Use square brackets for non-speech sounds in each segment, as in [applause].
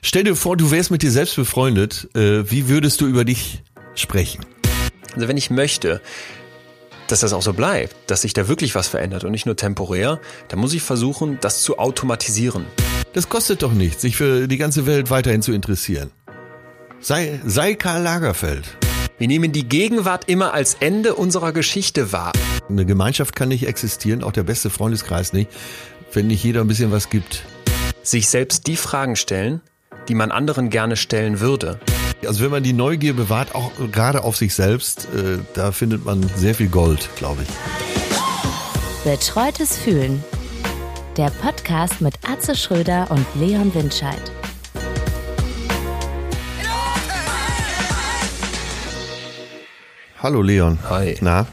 Stell dir vor, du wärst mit dir selbst befreundet. Äh, wie würdest du über dich sprechen? Also wenn ich möchte, dass das auch so bleibt, dass sich da wirklich was verändert und nicht nur temporär, dann muss ich versuchen, das zu automatisieren. Das kostet doch nichts, sich für die ganze Welt weiterhin zu interessieren. Sei, sei Karl Lagerfeld. Wir nehmen die Gegenwart immer als Ende unserer Geschichte wahr. Eine Gemeinschaft kann nicht existieren, auch der beste Freundeskreis nicht, wenn nicht jeder ein bisschen was gibt. Sich selbst die Fragen stellen, die man anderen gerne stellen würde. Also wenn man die Neugier bewahrt, auch gerade auf sich selbst, äh, da findet man sehr viel Gold, glaube ich. Betreutes Fühlen. Der Podcast mit Atze Schröder und Leon Windscheid. Hallo Leon. Hi. Na,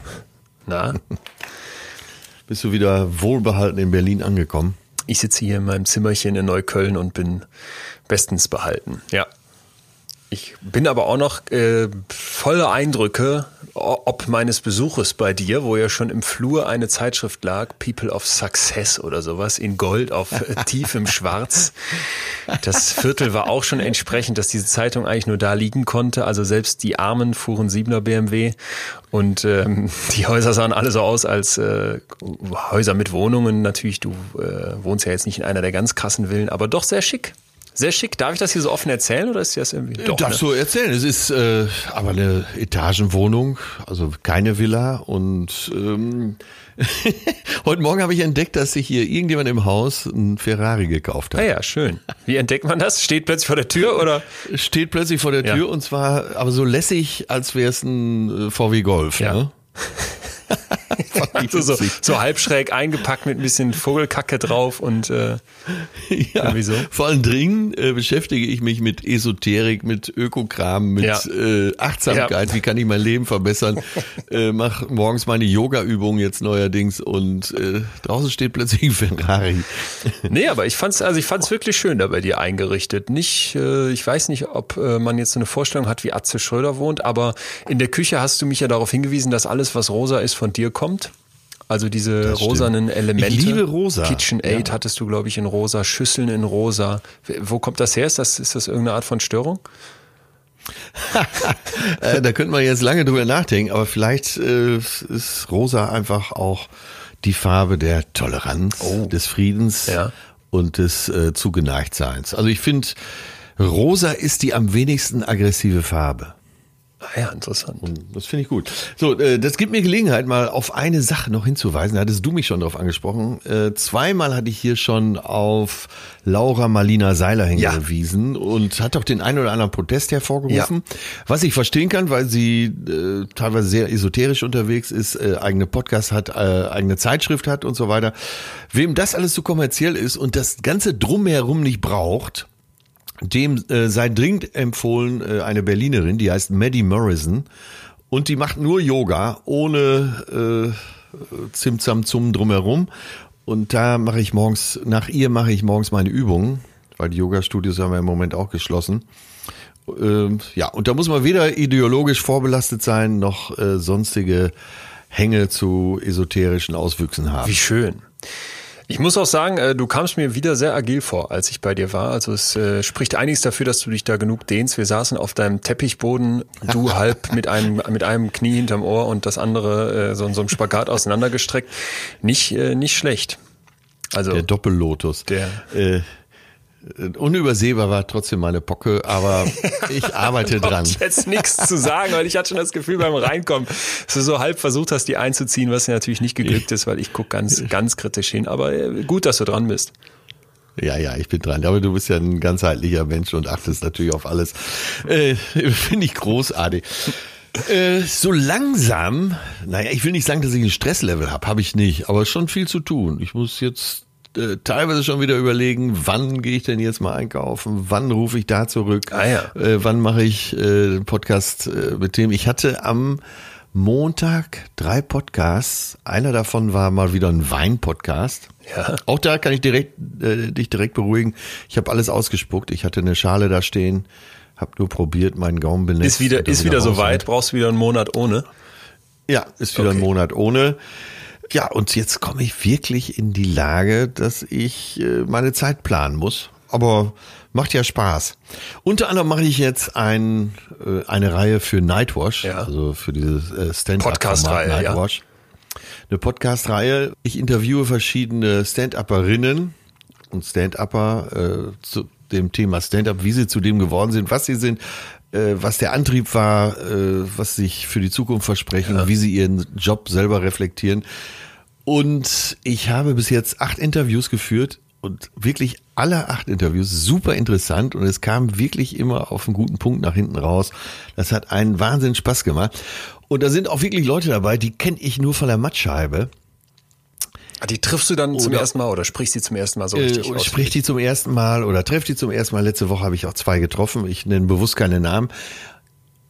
Na, [laughs] bist du wieder wohlbehalten in Berlin angekommen? ich sitze hier in meinem Zimmerchen in Neukölln und bin bestens behalten. Ja. Ich bin aber auch noch äh, voller Eindrücke ob meines Besuches bei dir, wo ja schon im Flur eine Zeitschrift lag, People of Success oder sowas, in Gold auf äh, [laughs] tiefem Schwarz. Das Viertel war auch schon entsprechend, dass diese Zeitung eigentlich nur da liegen konnte. Also selbst die Armen fuhren Siebener BMW und ähm, die Häuser sahen alle so aus als äh, Häuser mit Wohnungen. Natürlich, du äh, wohnst ja jetzt nicht in einer der ganz krassen Villen, aber doch sehr schick. Sehr schick. Darf ich das hier so offen erzählen oder ist das irgendwie? Doch, Darfst ne? du erzählen. Es ist äh, aber eine Etagenwohnung, also keine Villa. Und ähm, [laughs] heute Morgen habe ich entdeckt, dass sich hier irgendjemand im Haus ein Ferrari gekauft hat. Ah ja, schön. Wie entdeckt man das? Steht plötzlich vor der Tür oder? Steht plötzlich vor der Ja. Tür und zwar aber so lässig, als wäre es ein äh, VW Golf. Ja. Ne? [laughs] Ich So, so, witzig. so halb schräg eingepackt mit ein bisschen Vogelkacke drauf und äh, [laughs] Ja, so. vor allen Dingen äh, beschäftige ich mich mit Esoterik, mit Ökokram, mit Ja. äh, Achtsamkeit. Wie kann ich mein Leben verbessern? [laughs] äh, mach morgens meine Yoga-Übungen jetzt neuerdings und äh, draußen steht plötzlich ein [laughs] Ferrari. nee, aber ich fand's, also ich fand's wirklich schön da bei dir eingerichtet. Nicht, äh, ich weiß nicht, ob äh, man jetzt so eine Vorstellung hat, wie Atze Schröder wohnt, aber in der Küche hast du mich ja darauf hingewiesen, dass alles, was rosa ist, von dir kommt. Also diese rosanen Elemente. Ich liebe rosa. KitchenAid hattest du, glaube ich, in rosa, Schüsseln in rosa. Wo kommt das her? Ist das, ist das irgendeine Art von Störung? [laughs] äh, da könnte man jetzt lange drüber nachdenken, aber vielleicht äh, ist rosa einfach auch die Farbe der Toleranz, des Friedens Ja. und des äh, Zugeneigtseins. Also ich finde, rosa ist die am wenigsten aggressive Farbe. Ah ja, interessant. Das finde ich gut. So, äh, das gibt mir Gelegenheit, mal auf eine Sache noch hinzuweisen. Da hattest du mich schon drauf angesprochen. Äh, zweimal hatte ich hier schon auf Laura Marlina Seiler hingewiesen und hat auch den einen oder anderen Protest hervorgerufen. Was ich verstehen kann, weil sie äh, teilweise sehr esoterisch unterwegs ist, äh, eigene Podcast hat, äh, eigene Zeitschrift hat und so weiter. Wem das alles zu kommerziell ist und das ganze Drumherum nicht braucht, dem äh, sei dringend empfohlen äh, eine Berlinerin, die heißt Maddie Morrison und die macht nur Yoga ohne äh, Zimtzam zum drumherum und da mache ich morgens nach ihr mache ich morgens meine Übungen, weil die Yoga-Studios haben wir im Moment auch geschlossen. Ähm, ja, und da muss man weder ideologisch vorbelastet sein noch äh, sonstige Hänge zu esoterischen Auswüchsen haben. Wie schön. Ich muss auch sagen, äh, du kamst mir wieder sehr agil vor, als ich bei dir war. Also es äh, spricht einiges dafür, dass du dich da genug dehnst. Wir saßen auf deinem Teppichboden, du [laughs] halb mit einem mit einem Knie hinterm Ohr und das andere äh, so in so einem Spagat auseinandergestreckt. Nicht äh, nicht schlecht. Also Der Doppellotus. Der- Äh, unübersehbar war trotzdem meine Pocke, aber [laughs] ich arbeite dran. Ich jetzt nichts zu sagen, weil ich hatte schon das Gefühl beim Reinkommen, dass du so halb versucht hast, die einzuziehen, was ja natürlich nicht geglückt ist, weil ich guck ganz, ganz kritisch hin. Aber äh, gut, dass du dran bist. Ja, ja, ich bin dran. Aber du bist ja ein ganzheitlicher Mensch und achtest natürlich auf alles. Äh, [laughs] Finde ich großartig. Äh, so langsam, naja, ich will nicht sagen, dass ich ein Stresslevel habe, habe ich nicht, aber schon viel zu tun. Ich muss jetzt äh, teilweise schon wieder überlegen, wann gehe ich denn jetzt mal einkaufen, wann rufe ich da zurück, Ah ja. äh, wann mache ich äh, den Podcast äh, mit dem. Ich hatte am Montag drei Podcasts. Einer davon war mal wieder ein Wein-Podcast. Ja. Auch da kann ich direkt, äh, dich direkt beruhigen. Ich habe alles ausgespuckt. Ich hatte eine Schale da stehen, habe nur probiert, meinen Gaumen benetzt. Ist wieder, ist wieder raus soweit, und- brauchst wieder einen Monat ohne. Ja, ist wieder ein Okay. Monat ohne. Ja, und jetzt komme ich wirklich in die Lage, dass ich äh, meine Zeit planen muss. Aber Macht ja Spaß. Unter anderem mache ich jetzt ein, äh, eine Reihe für Nightwash, Ja. also für dieses äh, Stand-up Podcast-Reihe, ja. Nightwash. Eine Podcast-Reihe. Ich interviewe verschiedene Stand-Upperinnen und Stand-Upper äh, zu dem Thema Stand-up, wie sie zu dem geworden sind, was sie sind, äh, was der Antrieb war, äh, was sich für die Zukunft versprechen, wie sie ihren Job selber reflektieren. Und ich habe bis jetzt acht Interviews geführt und wirklich alle acht Interviews super interessant und es kam wirklich immer auf einen guten Punkt nach hinten raus. Das hat einen Wahnsinn Spaß gemacht. Und da sind auch wirklich Leute dabei, die kenne ich nur von der Mattscheibe. Ah, Die triffst du dann zum Oder- ersten Mal oder sprichst die zum ersten Mal so Äh, richtig aus? spricht die zum ersten Mal oder trefft die zum ersten Mal. Letzte Woche habe ich auch zwei getroffen. Ich nenne bewusst keine Namen.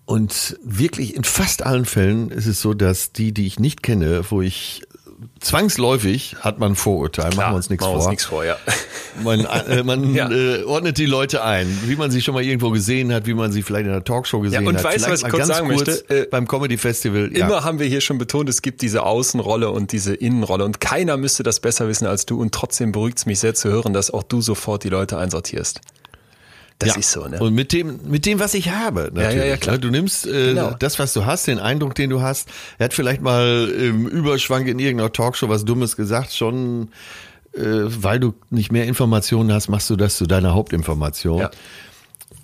Und wirklich in fast allen Fällen ist es so, dass die, die ich nicht kenne, wo ich zwangsläufig hat man ein Vorurteil, machen wir uns nichts vor. uns nichts vor, ja. [laughs] Man, äh, man Ja. äh, ordnet die Leute ein, wie man sie schon mal irgendwo gesehen hat, wie man sie vielleicht in einer Talkshow gesehen und hat. weißt du, was ich kurz sagen kurz möchte? Äh, beim Comedy Festival. Ja. Immer haben wir hier schon betont, es gibt diese Außenrolle und diese Innenrolle und keiner müsste das besser wissen als du und trotzdem beruhigt es mich sehr zu hören, dass auch du sofort die Leute einsortierst. Das ja. ist so, ne? Und mit dem, mit dem, was ich habe, natürlich. ja, ja, klar. ne? Du nimmst äh, Genau. das, was du hast, den Eindruck, den du hast. Er hat vielleicht mal im Überschwang in irgendeiner Talkshow was Dummes gesagt, schon äh, weil du nicht mehr Informationen hast, machst du das zu deiner Hauptinformation. Ja.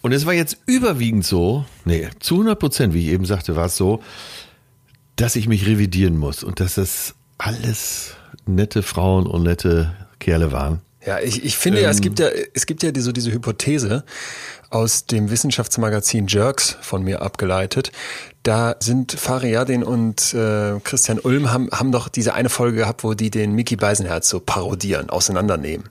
Und es war jetzt überwiegend so, nee, zu 100 Prozent, wie ich eben sagte, war es so, dass ich mich revidieren muss und dass das alles nette Frauen und nette Kerle waren. Ja, ich, ich finde ja, Ähm. es gibt ja, es gibt ja die, so diese Hypothese aus dem Wissenschaftsmagazin Jerks von mir abgeleitet. Da sind Fariadin und äh, Christian Ulm haben, haben doch diese eine Folge gehabt, wo die den Mickey Beisenherz so parodieren, auseinandernehmen.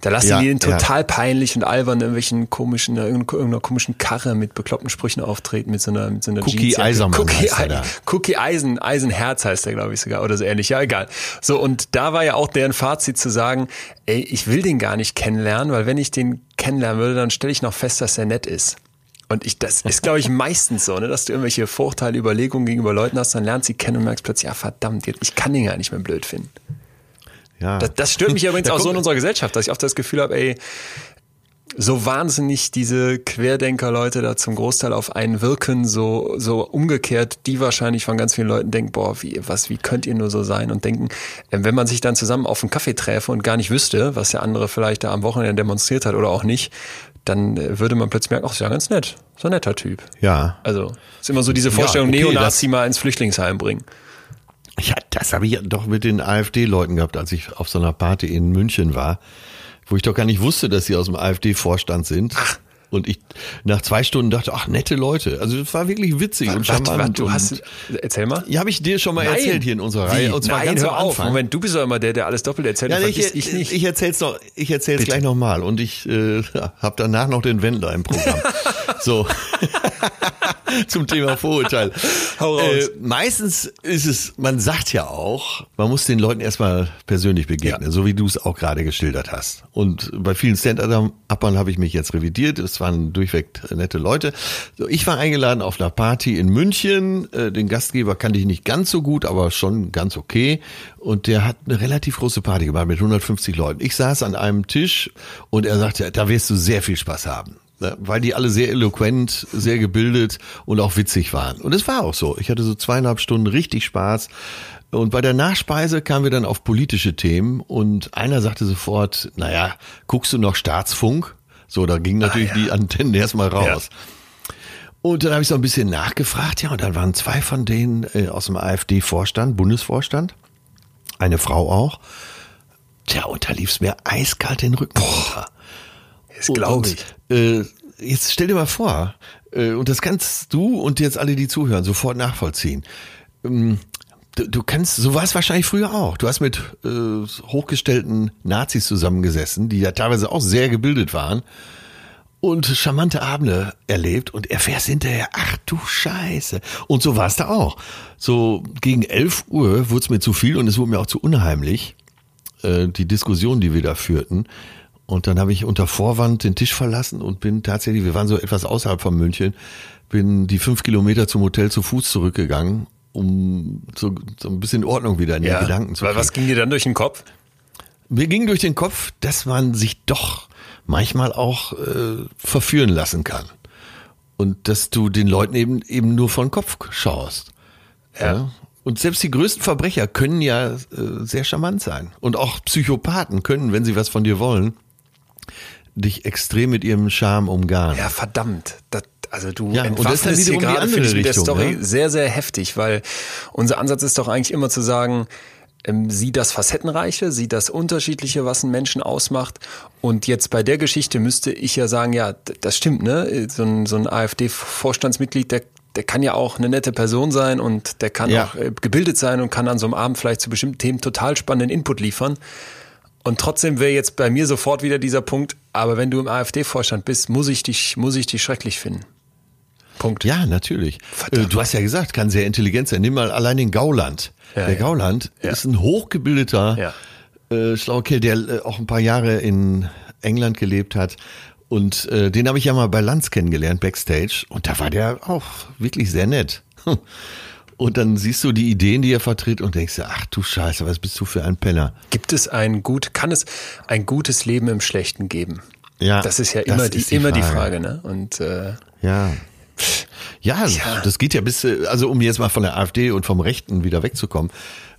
Da lassen Ja, die den ja. total peinlich und albern in irgendwelchen komischen, in irgendeiner komischen Karre mit bekloppten Sprüchen auftreten, mit so einer, mit so einer Cookie. Eisermann Cookie, heißt er da. Cookie Eisen, Eisenherz heißt der, glaube ich sogar, oder so ähnlich. Ja, egal. So, und da war ja auch deren Fazit zu sagen, ey, ich will den gar nicht kennenlernen, weil wenn ich den kennenlernen würde, dann stelle ich noch fest, dass er nett ist. Und ich, das ist, glaube ich, meistens so, ne, dass du irgendwelche Vorurteile, Überlegungen gegenüber Leuten hast, dann lernst sie kennen und merkst plötzlich, ja, verdammt, ich kann den gar nicht mehr blöd finden. Ja. Das, das stört mich [laughs] übrigens auch so in unserer Gesellschaft, dass ich oft das Gefühl habe, ey, so wahnsinnig diese Querdenker-Leute da zum Großteil auf einen wirken, so, so umgekehrt, die wahrscheinlich von ganz vielen Leuten denken, boah, wie, was, wie könnt ihr nur so sein und denken, äh, wenn man sich dann zusammen auf einen Kaffee träfe und gar nicht wüsste, was der andere vielleicht da am Wochenende demonstriert hat oder auch nicht, dann äh, würde man plötzlich merken, ach, ist ja ganz nett, so ein netter Typ. ja. Also, ist immer so diese Vorstellung, okay, Neonazi mal ins Flüchtlingsheim bringen. Ja, das habe ich doch mit den AfD-Leuten gehabt, als ich auf so einer Party in München war, wo ich doch gar nicht wusste, dass sie aus dem AfD-Vorstand sind. Und ich nach zwei Stunden dachte, ach, nette Leute. Also das war wirklich witzig und Warte, charmant. warte, du und hast, erzähl mal. ja, habe ich dir schon mal erzählt hier in unserer Reihe. Und zwar Nein, ganz hör am auf. Moment, du bist doch immer der, der alles doppelt erzählt Ja, und ich, ich nicht. ich erzähl's noch, ich erzähl's gleich nochmal und ich äh, [laughs] habe danach noch den Wendler im Programm. [laughs] so [laughs] zum Thema Vorurteil. [laughs] Äh, meistens ist es, man sagt ja auch, man muss den Leuten erstmal persönlich begegnen, Ja. so wie du es auch gerade geschildert hast. Und bei vielen Stand-Uppern habe ich mich jetzt revidiert. Es waren durchweg nette Leute. Ich war eingeladen auf einer Party in München. Äh, Den Gastgeber kannte ich nicht ganz so gut, aber schon ganz okay. Und der hat eine relativ große Party gemacht mit 150 Leuten. Ich saß an einem Tisch und er sagte, da wirst du sehr viel Spaß haben. Ne, Weil die alle sehr eloquent, sehr gebildet und auch witzig waren. Und es war auch so. Ich hatte so zweieinhalb Stunden richtig Spaß. Und bei der Nachspeise kamen wir dann auf politische Themen und einer sagte sofort, naja, guckst du noch Staatsfunk? So, da ging natürlich die Antennen erstmal raus. Und dann habe ich so ein bisschen nachgefragt, ja, und dann waren zwei von denen äh, aus dem AfD-Vorstand, Bundesvorstand, eine Frau auch. Tja, und da lief's mir eiskalt den Rücken runter. Das glaube ich. Äh, jetzt stell dir mal vor, äh, und das kannst du und jetzt alle, die zuhören, sofort nachvollziehen. Ähm, du, du kannst, so war es wahrscheinlich früher auch. Du hast mit äh, hochgestellten Nazis zusammengesessen, die ja teilweise auch sehr gebildet waren und charmante Abende erlebt und erfährst hinterher, ach du Scheiße. Und so war es da auch. So gegen 11 Uhr wurde es mir zu viel und es wurde mir auch zu unheimlich, äh, die Diskussion, die wir da führten. Und dann habe ich unter Vorwand den Tisch verlassen und bin tatsächlich, wir waren so etwas außerhalb von München, bin die fünf Kilometer zum Hotel zu Fuß zurückgegangen, um so, so ein bisschen Ordnung wieder in die Gedanken zu Weil kriegen. was ging dir dann durch den Kopf? Mir ging durch den Kopf, dass man sich doch manchmal auch äh, verführen lassen kann. Und dass du den Leuten eben eben nur von Kopf schaust. Ja. ja? Und selbst die größten Verbrecher können ja äh, sehr charmant sein. Und auch Psychopathen können, wenn sie was von dir wollen, dich extrem mit ihrem Charme umgarnen. Ja, verdammt. Das, also du Ja, entwaffnest hier die gerade, finde ich, mit der Story ne? sehr, sehr heftig, weil unser Ansatz ist doch eigentlich immer zu sagen, ähm, sieh das Facettenreiche, sieh das Unterschiedliche, was einen Menschen ausmacht. Und jetzt bei der Geschichte müsste ich ja sagen, ja, das stimmt, ne? So ein, so ein AfD-Vorstandsmitglied, der, der kann ja auch eine nette Person sein und der kann Ja. auch äh, gebildet sein und kann an so einem Abend vielleicht zu bestimmten Themen total spannenden Input liefern. Und trotzdem wäre jetzt bei mir sofort wieder dieser Punkt, aber wenn du im AfD-Vorstand bist, muss ich dich, muss ich dich schrecklich finden. Punkt. Ja, natürlich. Verdammt. Äh, Du hast ja gesagt, kann sehr intelligent sein. Nimm mal allein den Gauland. Ja, der ja. Gauland Ja. ist ein hochgebildeter, äh, schlauer Kerl, der äh, auch ein paar Jahre in England gelebt hat. Und äh, den habe ich ja mal bei Lanz kennengelernt, Backstage. Und da war der auch wirklich sehr nett. [laughs] Und dann siehst du die Ideen, die er vertritt und denkst dir, ach du Scheiße, was bist du für ein Penner? Gibt es ein gut, kann es ein gutes Leben im Schlechten geben? Ja, Das ist ja immer die, die immer die Frage. Frage, ne? Und äh, Ja. Ja, Ja. das geht ja bis, äh, also um jetzt mal von der AfD und vom Rechten wieder wegzukommen,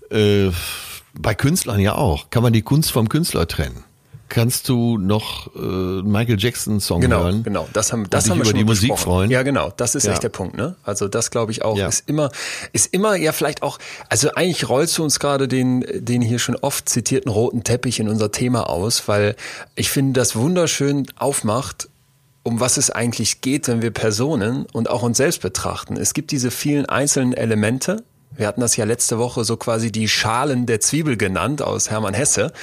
äh, bei Künstlern ja auch. Kann man die Kunst vom Künstler trennen? Kannst du noch äh, Michael Jackson Song genau, hören? genau, das haben, das haben wir über schon die Musik freuen? Ja, genau, das ist Ja. echt der Punkt, ne? Also das glaube ich auch Ja. ist immer, ist immer ja vielleicht auch, also eigentlich rollst du uns gerade den, den hier schon oft zitierten roten Teppich in unser Thema aus, weil ich finde, das wunderschön aufmacht, um was es eigentlich geht, wenn wir Personen und auch uns selbst betrachten. Es gibt diese vielen einzelnen Elemente. Wir hatten das ja letzte Woche so quasi die Schalen der Zwiebel genannt aus Hermann Hesse.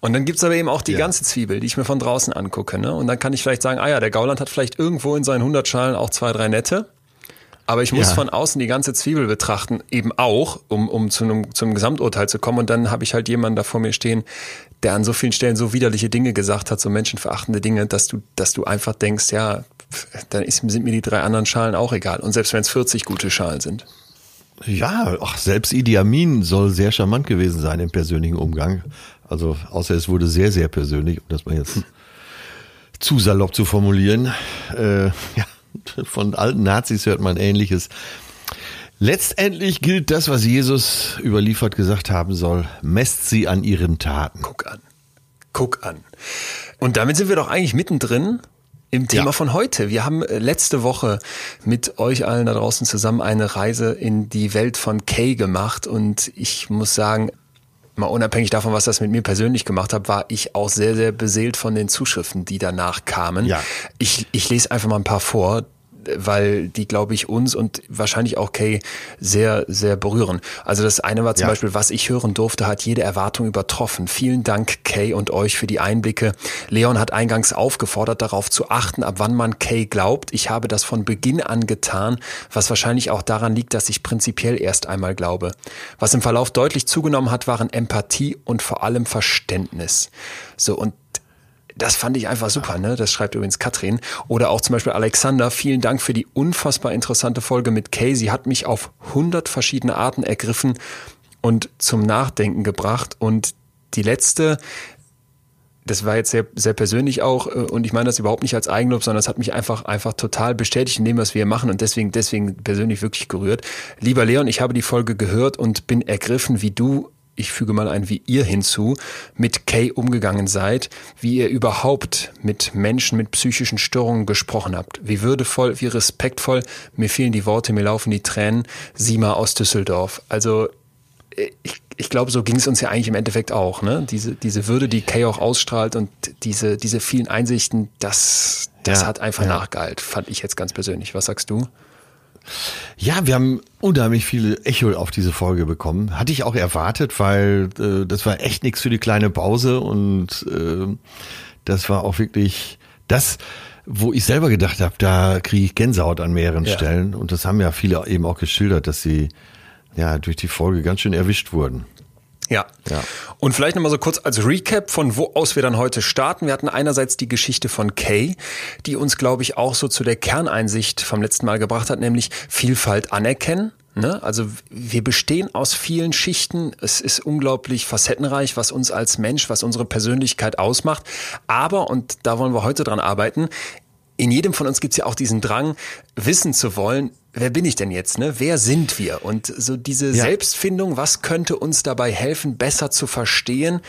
Und dann gibt's aber eben auch die Ja. ganze Zwiebel, die ich mir von draußen angucke. Ne? Und dann kann ich vielleicht sagen, ah ja, der Gauland hat vielleicht irgendwo in seinen 100 Schalen auch zwei, drei nette. Aber ich muss Ja. von außen die ganze Zwiebel betrachten, eben auch, um, um zu einem, zum Gesamturteil zu kommen. Und dann habe ich halt jemanden da vor mir stehen, der an so vielen Stellen so widerliche Dinge gesagt hat, so menschenverachtende Dinge, dass du, dass du einfach denkst, ja, dann ist, sind mir die drei anderen Schalen auch egal. Und selbst wenn es 40 gute Schalen sind. Ja, ach, selbst Idi Amin soll sehr charmant gewesen sein im persönlichen Umgang. Also, außer es wurde sehr, sehr persönlich, um das mal jetzt [laughs] zu salopp zu formulieren. Äh, [laughs] ja, von alten Nazis hört man Ähnliches. Letztendlich gilt das, was Jesus überliefert gesagt haben soll. Messt sie an ihren Taten. Guck an. Guck an. Und damit sind wir doch eigentlich mittendrin im Thema Ja. von heute. Wir haben äh, letzte Woche mit euch allen da draußen zusammen eine Reise in die Welt von Kay gemacht und ich muss sagen, mal unabhängig davon, was das mit mir persönlich gemacht hat, war ich auch sehr, sehr beseelt von den Zuschriften, die danach kamen. Ja. Ich, ich lese einfach mal ein paar vor, weil die, glaube ich, uns und wahrscheinlich auch Kay sehr, sehr berühren. Also das eine war zum Ja. Beispiel, was ich hören durfte, hat jede Erwartung übertroffen. Vielen Dank, Kay und euch für die Einblicke. Leon hat eingangs aufgefordert, darauf zu achten, ab wann man Kay glaubt. Ich habe das von Beginn an getan, was wahrscheinlich auch daran liegt, dass ich prinzipiell erst einmal glaube. Was im Verlauf deutlich zugenommen hat, waren Empathie und vor allem Verständnis. So, und das fand ich einfach super, ne? Das schreibt übrigens Katrin. Oder auch zum Beispiel Alexander, vielen Dank für die unfassbar interessante Folge mit Kay. Sie hat mich auf 100 verschiedene Arten ergriffen und zum Nachdenken gebracht. Und die letzte, das war jetzt sehr, sehr persönlich auch, äh, und ich meine das überhaupt nicht als Eigenlob, sondern es hat mich einfach, einfach total bestätigt in dem, was wir hier machen und deswegen, deswegen persönlich wirklich gerührt. Lieber Leon, ich habe die Folge gehört und bin ergriffen, wie du ich füge mal ein, wie ihr hinzu, mit Kay umgegangen seid, wie ihr überhaupt mit Menschen mit psychischen Störungen gesprochen habt. Wie würdevoll, wie respektvoll, mir fehlen die Worte, mir laufen die Tränen. Sima aus Düsseldorf. Also ich, ich glaube, so ging es uns ja eigentlich im Endeffekt auch. Ne? Diese, diese Würde, die Kay auch ausstrahlt und diese, diese vielen Einsichten, das, das Ja, hat einfach ja. nachgehalt, fand ich jetzt ganz persönlich. Was sagst du? Ja, wir haben unheimlich viele Echo auf diese Folge bekommen. Hatte ich auch erwartet, weil äh, das war echt nichts für die kleine Pause und äh, das war auch wirklich das, wo ich selber gedacht habe, da kriege ich Gänsehaut an mehreren Ja. Stellen. Und das haben ja viele eben auch geschildert, dass sie ja durch die Folge ganz schön erwischt wurden. Ja. Ja. Und vielleicht nochmal so kurz als Recap, von wo aus wir dann heute starten. Wir hatten einerseits die Geschichte von Kay, die uns, glaube ich, auch so zu der Kerneinsicht vom letzten Mal gebracht hat, nämlich Vielfalt anerkennen. Ne? Also wir bestehen aus vielen Schichten. Es ist unglaublich facettenreich, was uns als Mensch, was unsere Persönlichkeit ausmacht. Aber, und da wollen wir heute dran arbeiten, in jedem von uns gibt es ja auch diesen Drang, wissen zu wollen, wer bin ich denn jetzt? Ne? Wer sind wir? Und so diese ja. Selbstfindung, was könnte uns dabei helfen, besser zu verstehen,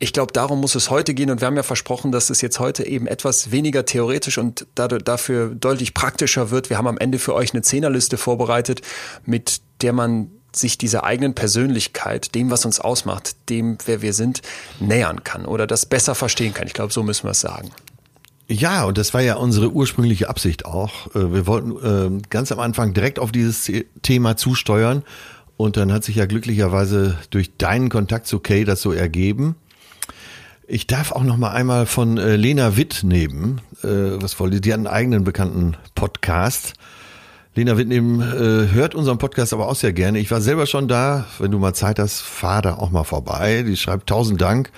ich glaube, darum muss es heute gehen und wir haben ja versprochen, dass es jetzt heute eben etwas weniger theoretisch und dafür deutlich praktischer wird. Wir haben am Ende für euch eine Zehnerliste vorbereitet, mit der man sich dieser eigenen Persönlichkeit, dem, was uns ausmacht, dem, wer wir sind, nähern kann oder das besser verstehen kann. Ich glaube, so müssen wir es sagen. Ja, und das war ja unsere ursprüngliche Absicht auch. Äh, wir wollten äh, ganz am Anfang direkt auf dieses Thema zusteuern. Und dann hat sich ja glücklicherweise durch deinen Kontakt zu Kay das so ergeben. Ich darf auch noch mal einmal von äh, Lena Witt nehmen, äh, was wollte die hat einen eigenen bekannten Podcast. Lena Witt neben hört unseren Podcast aber auch sehr gerne. Ich war selber schon da. Wenn du mal Zeit hast, fahr da auch mal vorbei. Die schreibt tausend Dank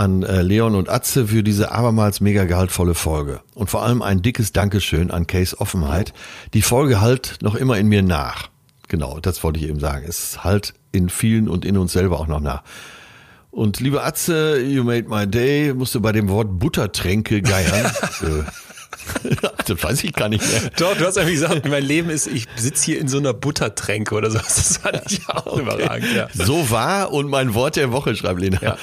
an äh, Leon und Atze für diese abermals mega gehaltvolle Folge. Und vor allem ein dickes Dankeschön an Case Offenheit. Die Folge halt noch immer in mir nach. Genau, das wollte ich eben sagen. Es halt in vielen und in uns selber auch noch nach. Und liebe Atze, you made my day, musste bei dem Wort Buttertränke geiern. [laughs] Äh, [laughs] das weiß ich gar nicht mehr. Doch, du hast ja gesagt, mein Leben ist, ich sitze hier in so einer Buttertränke oder so. Das fand ich auch [laughs] okay. überragend. Ja. So war und mein Wort der Woche, schreibt Lena. Ja.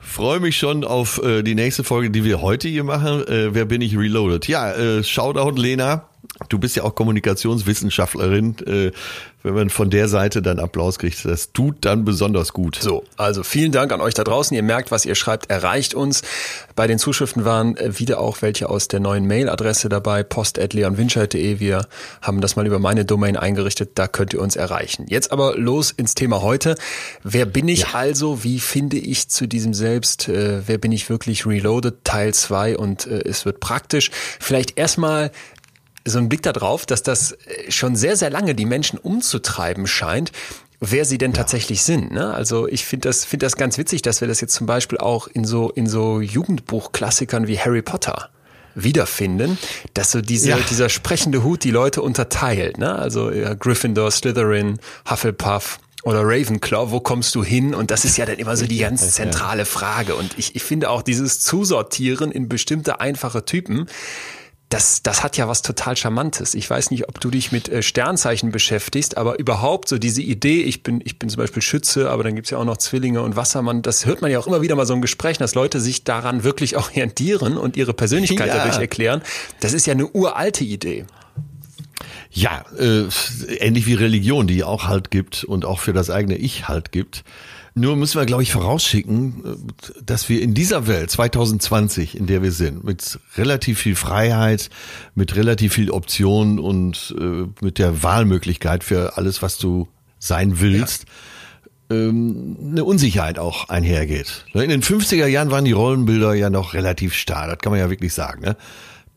Freue mich schon auf äh, die nächste Folge, die wir heute hier machen. Äh, wer bin ich reloaded? Ja, äh, Shoutout Lena. Du bist ja auch Kommunikationswissenschaftlerin. Äh, wenn man von der Seite dann Applaus kriegt, das tut dann besonders gut. So, also vielen Dank an euch da draußen. Ihr merkt, was ihr schreibt, erreicht uns. Bei den Zuschriften waren äh, wieder auch welche aus der neuen Mailadresse dabei, post.leonwinscheid.de. Wir haben das mal über meine Domain eingerichtet, da könnt ihr uns erreichen. Jetzt aber los ins Thema heute. Wer bin ich ja. also? Wie finde ich zu diesem Selbst? Äh, wer bin ich wirklich reloaded? Teil 2 und äh, es wird praktisch. Vielleicht erstmal so ein Blick darauf, dass das äh, schon sehr, sehr lange die Menschen umzutreiben scheint, wer sie denn tatsächlich sind. Ne? Also ich finde das, finde das ganz witzig, dass wir das jetzt zum Beispiel auch in so, in so Jugendbuchklassikern wie Harry Potter wiederfinden, dass so diese, ja. dieser sprechende Hut die Leute unterteilt. Ne? Also ja, Gryffindor, Slytherin, Hufflepuff oder Ravenclaw, wo kommst du hin? Und das ist ja dann immer so die ganz zentrale Frage. Und ich, ich finde auch dieses Zusortieren in bestimmte einfache Typen, das, das hat ja was total Charmantes. Ich weiß nicht, ob du dich mit äh, Sternzeichen beschäftigst, aber überhaupt so diese Idee, ich bin, ich bin zum Beispiel Schütze, aber dann gibt's ja auch noch Zwillinge und Wassermann, das hört man ja auch immer wieder mal so im Gespräch, dass Leute sich daran wirklich [laughs] orientieren und ihre Persönlichkeit ja. dadurch erklären. Das ist ja eine uralte Idee. Ja, äh, ähnlich wie Religion, die auch Halt gibt und auch für das eigene Ich Halt gibt. Nur müssen wir, glaube ich, vorausschicken, dass wir in dieser Welt 2020, in der wir sind, mit relativ viel Freiheit, mit relativ viel Optionen und äh, mit der Wahlmöglichkeit für alles, was du sein willst, ja. ähm, eine Unsicherheit auch einhergeht. In den 50er Jahren waren die Rollenbilder ja noch relativ starr, das kann man ja wirklich sagen. Ne?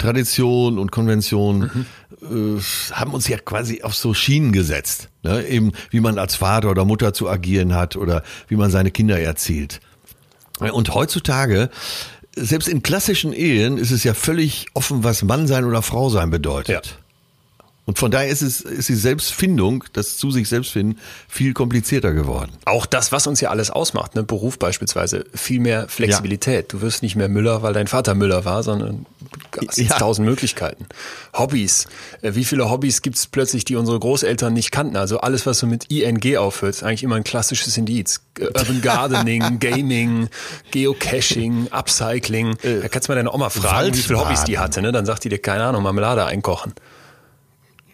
Tradition und Konvention mhm. äh, haben uns ja quasi auf so Schienen gesetzt. Ne? Eben wie man als Vater oder Mutter zu agieren hat oder wie man seine Kinder erzieht. Und heutzutage, selbst in klassischen Ehen, ist es ja völlig offen, was Mann sein oder Frau sein bedeutet. Ja. Und von daher ist es ist die Selbstfindung, das zu sich selbst finden, viel komplizierter geworden. Auch das, was uns ja alles ausmacht, ne? Beruf beispielsweise, viel mehr Flexibilität. Ja. Du wirst nicht mehr Müller, weil dein Vater Müller war, sondern hast ja. tausend Möglichkeiten. Hobbys. Äh, wie viele Hobbys gibt's plötzlich, die unsere Großeltern nicht kannten? Also alles, was so mit ING aufhört, ist eigentlich immer ein klassisches Indiz. Äh, Urban Gardening, [laughs] Gaming, Geocaching, Upcycling. Äh, da kannst du mal deine Oma fragen, wie viele Hobbys die hatte. Ne? Dann sagt die dir, keine Ahnung, Marmelade einkochen.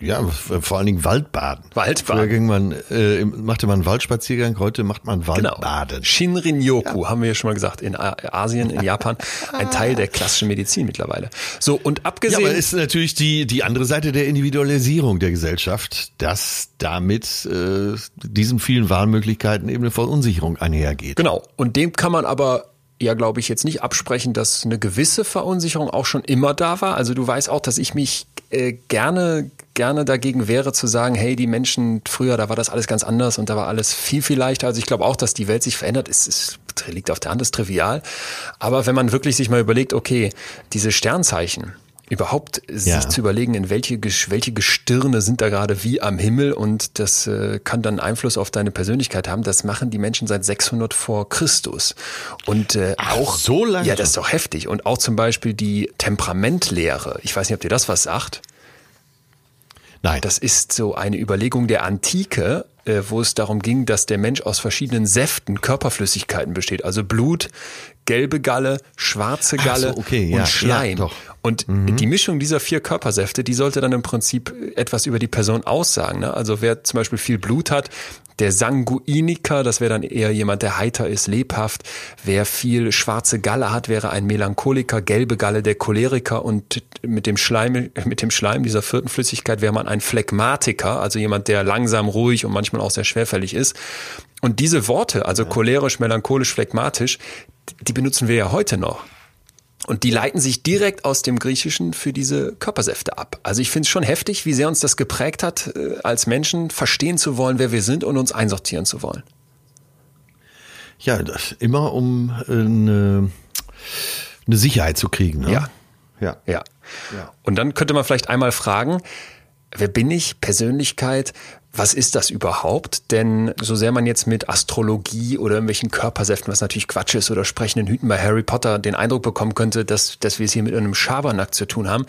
Ja, vor allen Dingen Waldbaden. Waldbaden. Früher ging man, äh, machte man einen Waldspaziergang, heute macht man genau. Waldbaden. Genau. Shinrin-yoku, ja. haben wir ja schon mal gesagt, in Asien, in Japan, ein Teil der klassischen Medizin mittlerweile. So, und abgesehen... Ja, aber ist natürlich die, die andere Seite der Individualisierung der Gesellschaft, dass damit äh, diesen vielen Wahlmöglichkeiten eben eine Verunsicherung einhergeht. Genau, und dem kann man aber ja, glaube ich, jetzt nicht absprechen, dass eine gewisse Verunsicherung auch schon immer da war. Also du weißt auch, dass ich mich äh, gerne gerne dagegen wäre zu sagen, hey, die Menschen früher, da war das alles ganz anders und da war alles viel, viel leichter. Also ich glaube auch, dass die Welt sich verändert. Es, es liegt auf der Hand, ist trivial. Aber wenn man wirklich sich mal überlegt, okay, diese Sternzeichen, überhaupt sich ja. zu überlegen, in welche, welche Gestirne sind da gerade wie am Himmel und das äh, kann dann Einfluss auf deine Persönlichkeit haben. Das machen die Menschen seit 600 vor Christus. Und äh, Ach, auch so lange. Ja, das ist doch heftig. Und auch zum Beispiel die Temperamentlehre. Ich weiß nicht, ob dir das was sagt. Nein. Das ist so eine Überlegung der Antike, äh, wo es darum ging, dass der Mensch aus verschiedenen Säften, Körperflüssigkeiten besteht. Also Blut, gelbe Galle, schwarze Galle so, okay, und ja, Schleim. Ja, und mhm. die Mischung dieser vier Körpersäfte, die sollte dann im Prinzip etwas über die Person aussagen. Ne? Also wer zum Beispiel viel Blut hat, der Sanguiniker, das wäre dann eher jemand, der heiter ist, lebhaft. Wer viel schwarze Galle hat, wäre ein Melancholiker, gelbe Galle, der Choleriker und mit dem Schleim, [laughs] mit dem Schleim dieser vierten Flüssigkeit wäre man ein Phlegmatiker, also jemand, der langsam, ruhig und manchmal auch sehr schwerfällig ist. Und diese Worte, also cholerisch, melancholisch, phlegmatisch, die benutzen wir ja heute noch. Und die leiten sich direkt aus dem Griechischen für diese Körpersäfte ab. Also ich finde es schon heftig, wie sehr uns das geprägt hat, äh, als Menschen verstehen zu wollen, wer wir sind und uns einsortieren zu wollen. Ja, das immer um äh, eine, eine Sicherheit zu kriegen. Ne? Ja. ja. Ja. Ja. Und dann könnte man vielleicht einmal fragen, wer bin ich, Persönlichkeit, was ist das überhaupt? Denn so sehr man jetzt mit Astrologie oder irgendwelchen Körpersäften, was natürlich Quatsch ist, oder sprechenden Hüten bei Harry Potter den Eindruck bekommen könnte, dass, dass wir es hier mit einem Schabernack zu tun haben.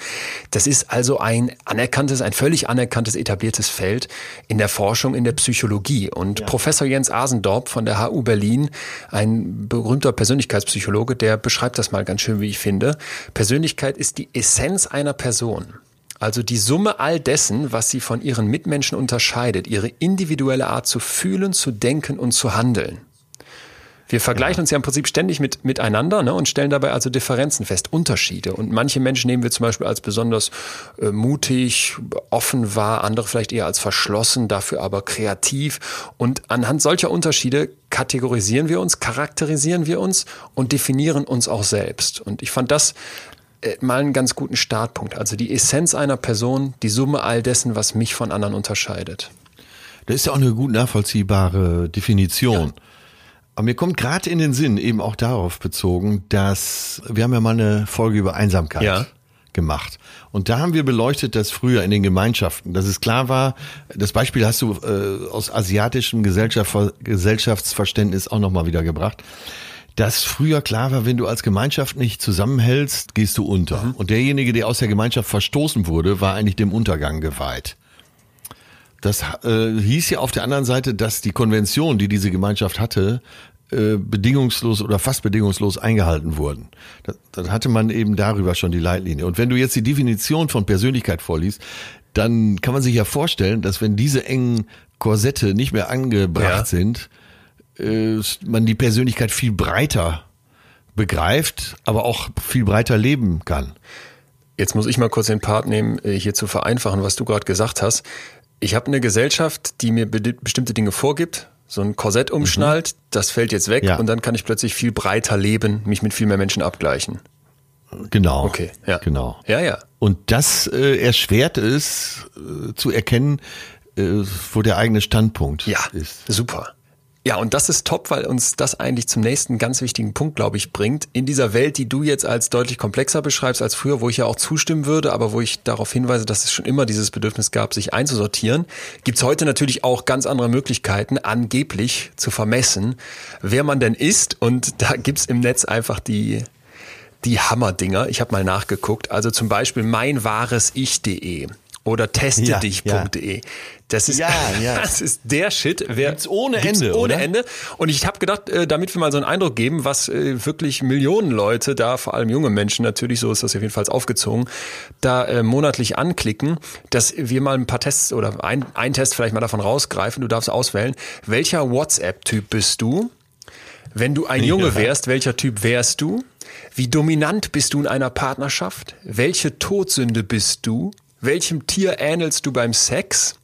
Das ist also ein anerkanntes, ein völlig anerkanntes, etabliertes Feld in der Forschung, in der Psychologie. Und ja. Professor Jens Asendorp von der HU Berlin, ein berühmter Persönlichkeitspsychologe, der beschreibt das mal ganz schön, wie ich finde. Persönlichkeit ist die Essenz einer Person. Also die Summe all dessen, was sie von ihren Mitmenschen unterscheidet, ihre individuelle Art zu fühlen, zu denken und zu handeln. Wir vergleichen ja. uns ja im Prinzip ständig mit, miteinander ne, und stellen dabei also Differenzen fest, Unterschiede. Und manche Menschen nehmen wir zum Beispiel als besonders äh, mutig, offen wahr, andere vielleicht eher als verschlossen, dafür aber kreativ. Und anhand solcher Unterschiede kategorisieren wir uns, charakterisieren wir uns und definieren uns auch selbst. Und ich fand das mal einen ganz guten Startpunkt. Also die Essenz einer Person, die Summe all dessen, was mich von anderen unterscheidet. Das ist ja auch eine gut nachvollziehbare Definition. Ja. Aber mir kommt gerade in den Sinn, eben auch darauf bezogen, dass wir haben ja mal eine Folge über Einsamkeit ja. gemacht. Und da haben wir beleuchtet, dass früher in den Gemeinschaften, dass es klar war, das Beispiel hast du äh, aus asiatischem Gesellschaft, Gesellschaftsverständnis auch nochmal wieder gebracht dass früher klar war, wenn du als Gemeinschaft nicht zusammenhältst, gehst du unter. Mhm. Und derjenige, der aus der Gemeinschaft verstoßen wurde, war eigentlich dem Untergang geweiht. Das äh, hieß ja auf der anderen Seite, dass die Konvention, die diese Gemeinschaft hatte, äh, bedingungslos oder fast bedingungslos eingehalten wurden. Dann hatte man eben darüber schon die Leitlinie. Und wenn du jetzt die Definition von Persönlichkeit vorliest, dann kann man sich ja vorstellen, dass wenn diese engen Korsette nicht mehr angebracht ja. sind, man die Persönlichkeit viel breiter begreift, aber auch viel breiter leben kann. Jetzt muss ich mal kurz den Part nehmen, äh, hier zu vereinfachen, was du gerade gesagt hast. Ich habe eine Gesellschaft, die mir bestimmte Dinge vorgibt, so ein Korsett umschnallt, mhm. das fällt jetzt weg ja. und dann kann ich plötzlich viel breiter leben, mich mit viel mehr Menschen abgleichen. Genau. Okay, ja. Genau. Ja, ja. Und das äh, erschwert es äh, zu erkennen, äh, wo der eigene Standpunkt ja, ist. Super. Ja, und das ist top, weil uns das eigentlich zum nächsten ganz wichtigen Punkt, glaube ich, bringt. In dieser Welt, die du jetzt als deutlich komplexer beschreibst als früher, wo ich ja auch zustimmen würde, aber wo ich darauf hinweise, dass es schon immer dieses Bedürfnis gab, sich einzusortieren, gibt's heute natürlich auch ganz andere Möglichkeiten, angeblich zu vermessen, wer man denn ist. Und da gibt's im Netz einfach die, die Hammerdinger. Ich habe mal nachgeguckt. Also zum Beispiel meinwahreich.de oder testedich.de. Ja, Das ist, ja, [laughs] ja. das ist der Shit. Wer, gibt's ohne gibt's Ende. Ohne oder? Ende. Und ich habe gedacht, äh, damit wir mal so einen Eindruck geben, was äh, wirklich Millionen Leute da, vor allem junge Menschen natürlich, so ist das auf jeden Fall aufgezogen, da äh, monatlich anklicken, dass wir mal ein paar Tests oder ein, ein Test vielleicht mal davon rausgreifen. Du darfst auswählen, welcher WhatsApp-Typ bist du? Wenn du ein Junge wärst, welcher Typ wärst du? Wie dominant bist du in einer Partnerschaft? Welche Todsünde bist du? Welchem Tier ähnelst du beim Sex?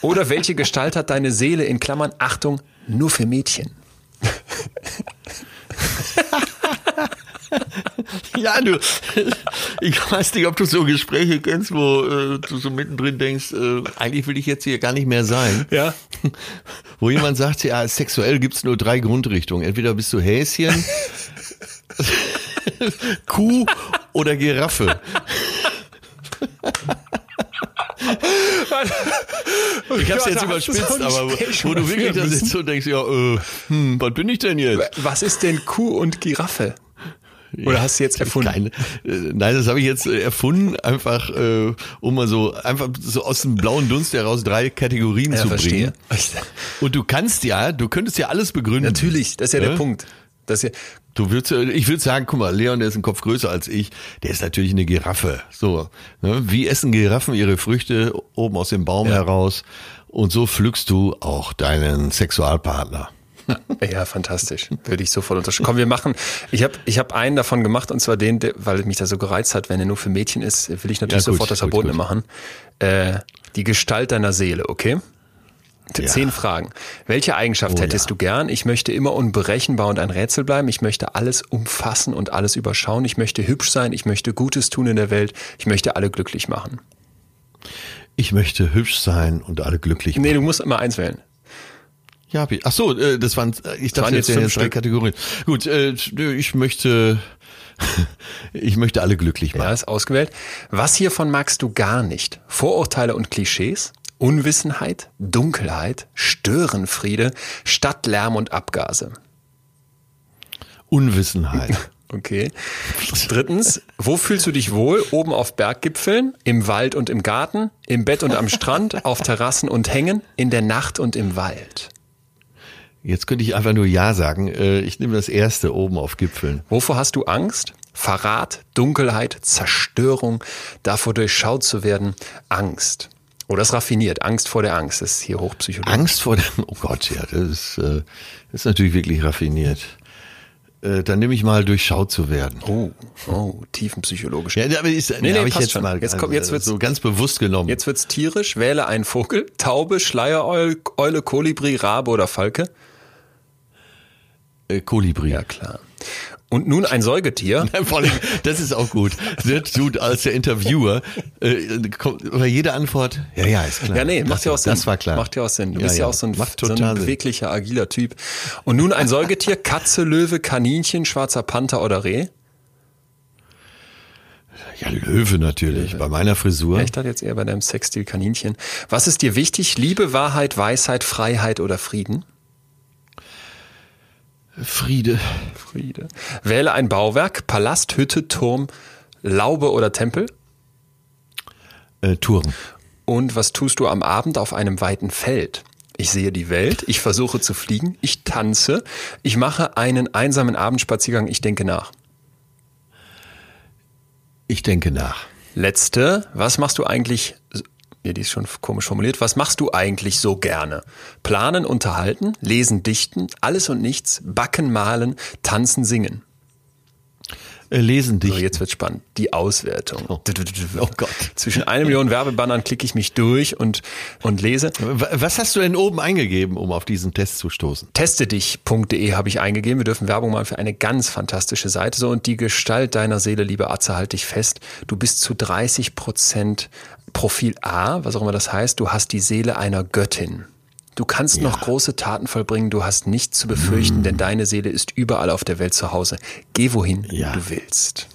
Oder welche Gestalt hat deine Seele in Klammern Achtung nur für Mädchen? [laughs] ja, du, ich weiß nicht, ob du so Gespräche kennst, wo äh, du so mittendrin denkst, äh, eigentlich will ich jetzt hier gar nicht mehr sein. Ja. Wo jemand sagt, ja, sexuell gibt's nur drei Grundrichtungen. Entweder bist du Häschen, [laughs] Kuh oder Giraffe. Ich hab's jetzt überspitzt, aber wo, du wirklich da sitzt und denkst, ja, äh, hm, was bin ich denn jetzt? Was ist denn Kuh und Giraffe? Oder hast du jetzt erfunden? Keine, äh, nein, das habe ich jetzt äh, erfunden, einfach äh, um mal so einfach so aus dem blauen Dunst heraus drei Kategorien Ja, zu verstehe. bringen. Und du kannst ja, du könntest ja alles begründen. Natürlich, das ist ja, Ja? der Punkt. Das ist ja, Du würdest, äh, ich würde sagen, guck mal, Leon, der ist ein Kopf größer als ich, der ist natürlich eine Giraffe. So, ne? wie essen Giraffen ihre Früchte oben aus dem Baum Ja. heraus? Und so pflückst du auch deinen Sexualpartner. Ja, fantastisch. Würde ich sofort unterschreiben. Komm, wir machen. Ich habe ich hab einen davon gemacht und zwar den, der, weil mich das so gereizt hat, wenn er nur für Mädchen ist, will ich natürlich Ja, gut, sofort das Verbotene machen. Äh, die Gestalt deiner Seele, okay? Ja. Zehn Fragen. Welche Eigenschaft Oh, hättest ja. du gern? Ich möchte immer unberechenbar und ein Rätsel bleiben. Ich möchte alles umfassen und alles überschauen. Ich möchte hübsch sein. Ich möchte Gutes tun in der Welt. Ich möchte alle glücklich machen. Ich möchte hübsch sein und alle glücklich Nee, du musst immer eins wählen. Ja, hab ich. Ach so, äh, das waren, äh, ich dachte waren jetzt, jetzt drei. Kategorien. Gut, äh, ich möchte, [laughs] ich möchte alle glücklich Ja, machen. ist ausgewählt. Was hiervon magst du gar nicht? Vorurteile und Klischees? Unwissenheit? Dunkelheit? Störenfriede? Stadtlärm und Abgase? Unwissenheit. [laughs] Okay. Drittens, wo fühlst du dich wohl? Oben auf Berggipfeln, im Wald und im Garten, im Bett und am Strand, auf Terrassen und Hängen, in der Nacht und im Wald. Jetzt könnte ich einfach nur Ja sagen. Äh, Ich nehme das erste oben auf Gipfeln. Wovor hast du Angst? Verrat, Dunkelheit, Zerstörung, davor durchschaut zu werden, Angst. Oder ist raffiniert, Angst vor der Angst, das ist hier hochpsychologisch. Angst vor dem, oh Gott, ja, das ist, äh, das ist natürlich wirklich raffiniert. Äh, Dann nehme ich mal durchschaut zu werden. Oh, oh, tiefenpsychologisch. Ja, aber ist, nee, nee, habe ich jetzt schon. mal Jetzt kommt- jetzt äh, wird's- so ganz bewusst genommen. Jetzt wird's tierisch, wähle einen Vogel, Taube, Schleiereule, Eule, Kolibri, Rabe oder Falke. äh, Kolibri. Ja, klar. Und nun ein Säugetier. [laughs] Vor allem, das ist auch gut. Wird du als der Interviewer äh, kommt bei jeder Antwort, ja, ja, ist klar. Ja, nee, macht ja auch Sinn. Das war klar. Macht ja auch Sinn. Du Ja, bist ja, ja. auch so ein, so ein beweglicher, agiler Typ. Und nun ein Säugetier, Katze, Löwe, Kaninchen, schwarzer Panther oder Reh. Ja, Löwe natürlich, bei meiner Frisur. Ja, ich dachte jetzt eher bei deinem Sexstil Kaninchen. Was ist dir wichtig? Liebe, Wahrheit, Weisheit, Freiheit oder Frieden? Friede. Friede. Wähle ein Bauwerk, Palast, Hütte, Turm, Laube oder Tempel. Äh, Turm. Und was tust du am Abend auf einem weiten Feld? Ich sehe die Welt, ich versuche zu fliegen, ich tanze, ich mache einen einsamen Abendspaziergang, ich denke nach. Ich denke nach. Letzte, was machst du eigentlich, ja, die ist schon komisch formuliert, was machst du eigentlich so gerne? Planen, unterhalten, lesen, dichten, alles und nichts, backen, malen, tanzen, singen. Äh, lesen dich. So, jetzt wird spannend. Die Auswertung. Oh. Oh Gott. Zwischen eine Million Werbebannern klicke ich mich durch und, und lese. Was hast du denn oben eingegeben, um auf diesen Test zu stoßen? Testedich.de habe ich eingegeben. Wir dürfen Werbung machen für eine ganz fantastische Seite. So, und die Gestalt deiner Seele, liebe Atze, halt dich fest. Du bist zu 30 Prozent Profil A, was auch immer das heißt. Du hast die Seele einer Göttin. Du kannst noch große Taten vollbringen, du hast nichts zu befürchten, denn deine Seele ist überall auf der Welt zu Hause. Geh wohin Ja. du willst.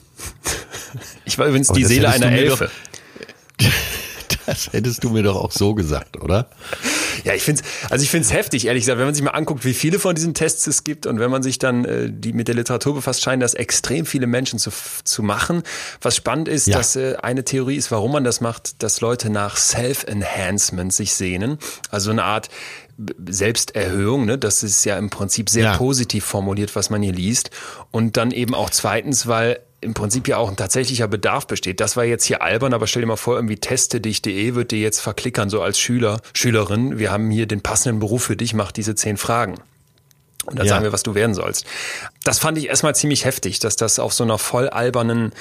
Ich war übrigens Aber die Seele einer Elfe. [laughs] Das hättest du mir doch auch so gesagt, oder? Ja, ich finde also ich finde es heftig, ehrlich gesagt, wenn man sich mal anguckt, wie viele von diesen Tests es gibt und wenn man sich dann äh, die mit der Literatur befasst, scheinen das extrem viele Menschen zu, zu machen. Was spannend ist, Ja. dass äh, eine Theorie ist, warum man das macht, dass Leute nach Self-Enhancement sich sehnen, also eine Art Selbsterhöhung, ne? das ist ja im Prinzip sehr Ja. positiv formuliert, was man hier liest. Und dann eben auch zweitens, weil im Prinzip ja auch ein tatsächlicher Bedarf besteht. Das war jetzt hier albern, aber stell dir mal vor, irgendwie teste-dich.de wird dir jetzt verklickern, so als Schüler, Schülerin. Wir haben hier den passenden Beruf für dich, mach diese zehn Fragen. Und dann Ja. sagen wir, was du werden sollst. Das fand ich erstmal ziemlich heftig, dass das auf so einer voll albernen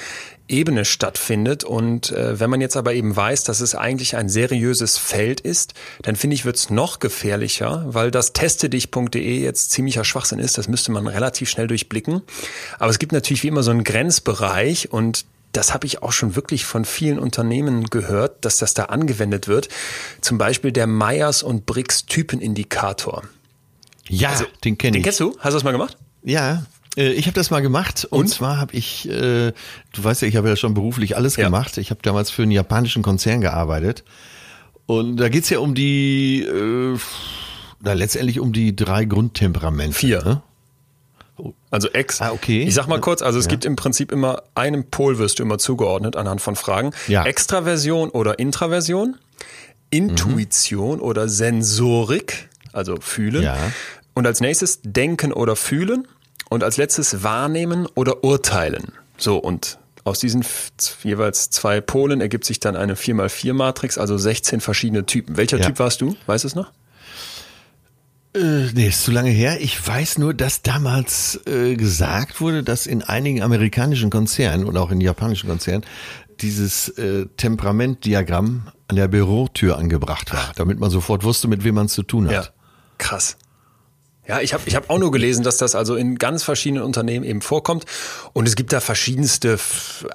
Ebene stattfindet. Und äh, wenn man jetzt aber eben weiß, dass es eigentlich ein seriöses Feld ist, dann finde ich, wird's noch gefährlicher, weil das testedich.de jetzt ziemlicher Schwachsinn ist. Das müsste man relativ schnell durchblicken. Aber es gibt natürlich wie immer so einen Grenzbereich und das habe ich auch schon wirklich von vielen Unternehmen gehört, dass das da angewendet wird. Zum Beispiel der Myers und Briggs Typenindikator. Ja, den kenne Den ich. kennst du? Hast du das mal gemacht? Ja, äh, ich habe das mal gemacht und, Und? zwar habe ich, äh, du weißt ja, ich habe ja schon beruflich alles Ja. gemacht. Ich habe damals für einen japanischen Konzern gearbeitet Und da geht's ja um die, äh, na, letztendlich um die drei Grundtemperamente. Vier. Ne? Also Ex. Ah, okay. Ich sag mal kurz, also es Ja. gibt im Prinzip immer einem Pol wirst du immer zugeordnet anhand von Fragen. Ja. Extraversion oder Intraversion, Intuition oder Sensorik, also fühlen. Ja. Und als nächstes Denken oder Fühlen und als letztes Wahrnehmen oder Urteilen. So und aus diesen jeweils zwei Polen ergibt sich dann eine 4x4-Matrix, also 16 verschiedene Typen. Welcher Ja. Typ warst du? Weißt du es noch? Äh, nee, ist zu lange her. Ich weiß nur, dass damals äh, gesagt wurde, dass in einigen amerikanischen Konzernen und auch in japanischen Konzernen dieses äh, Temperamentdiagramm an der Bürotür angebracht war, damit man sofort wusste, mit wem man es zu tun hat. Ja, krass. Ja, ich habe ich hab auch nur gelesen, dass das also in ganz verschiedenen Unternehmen eben vorkommt. Und es gibt da verschiedenste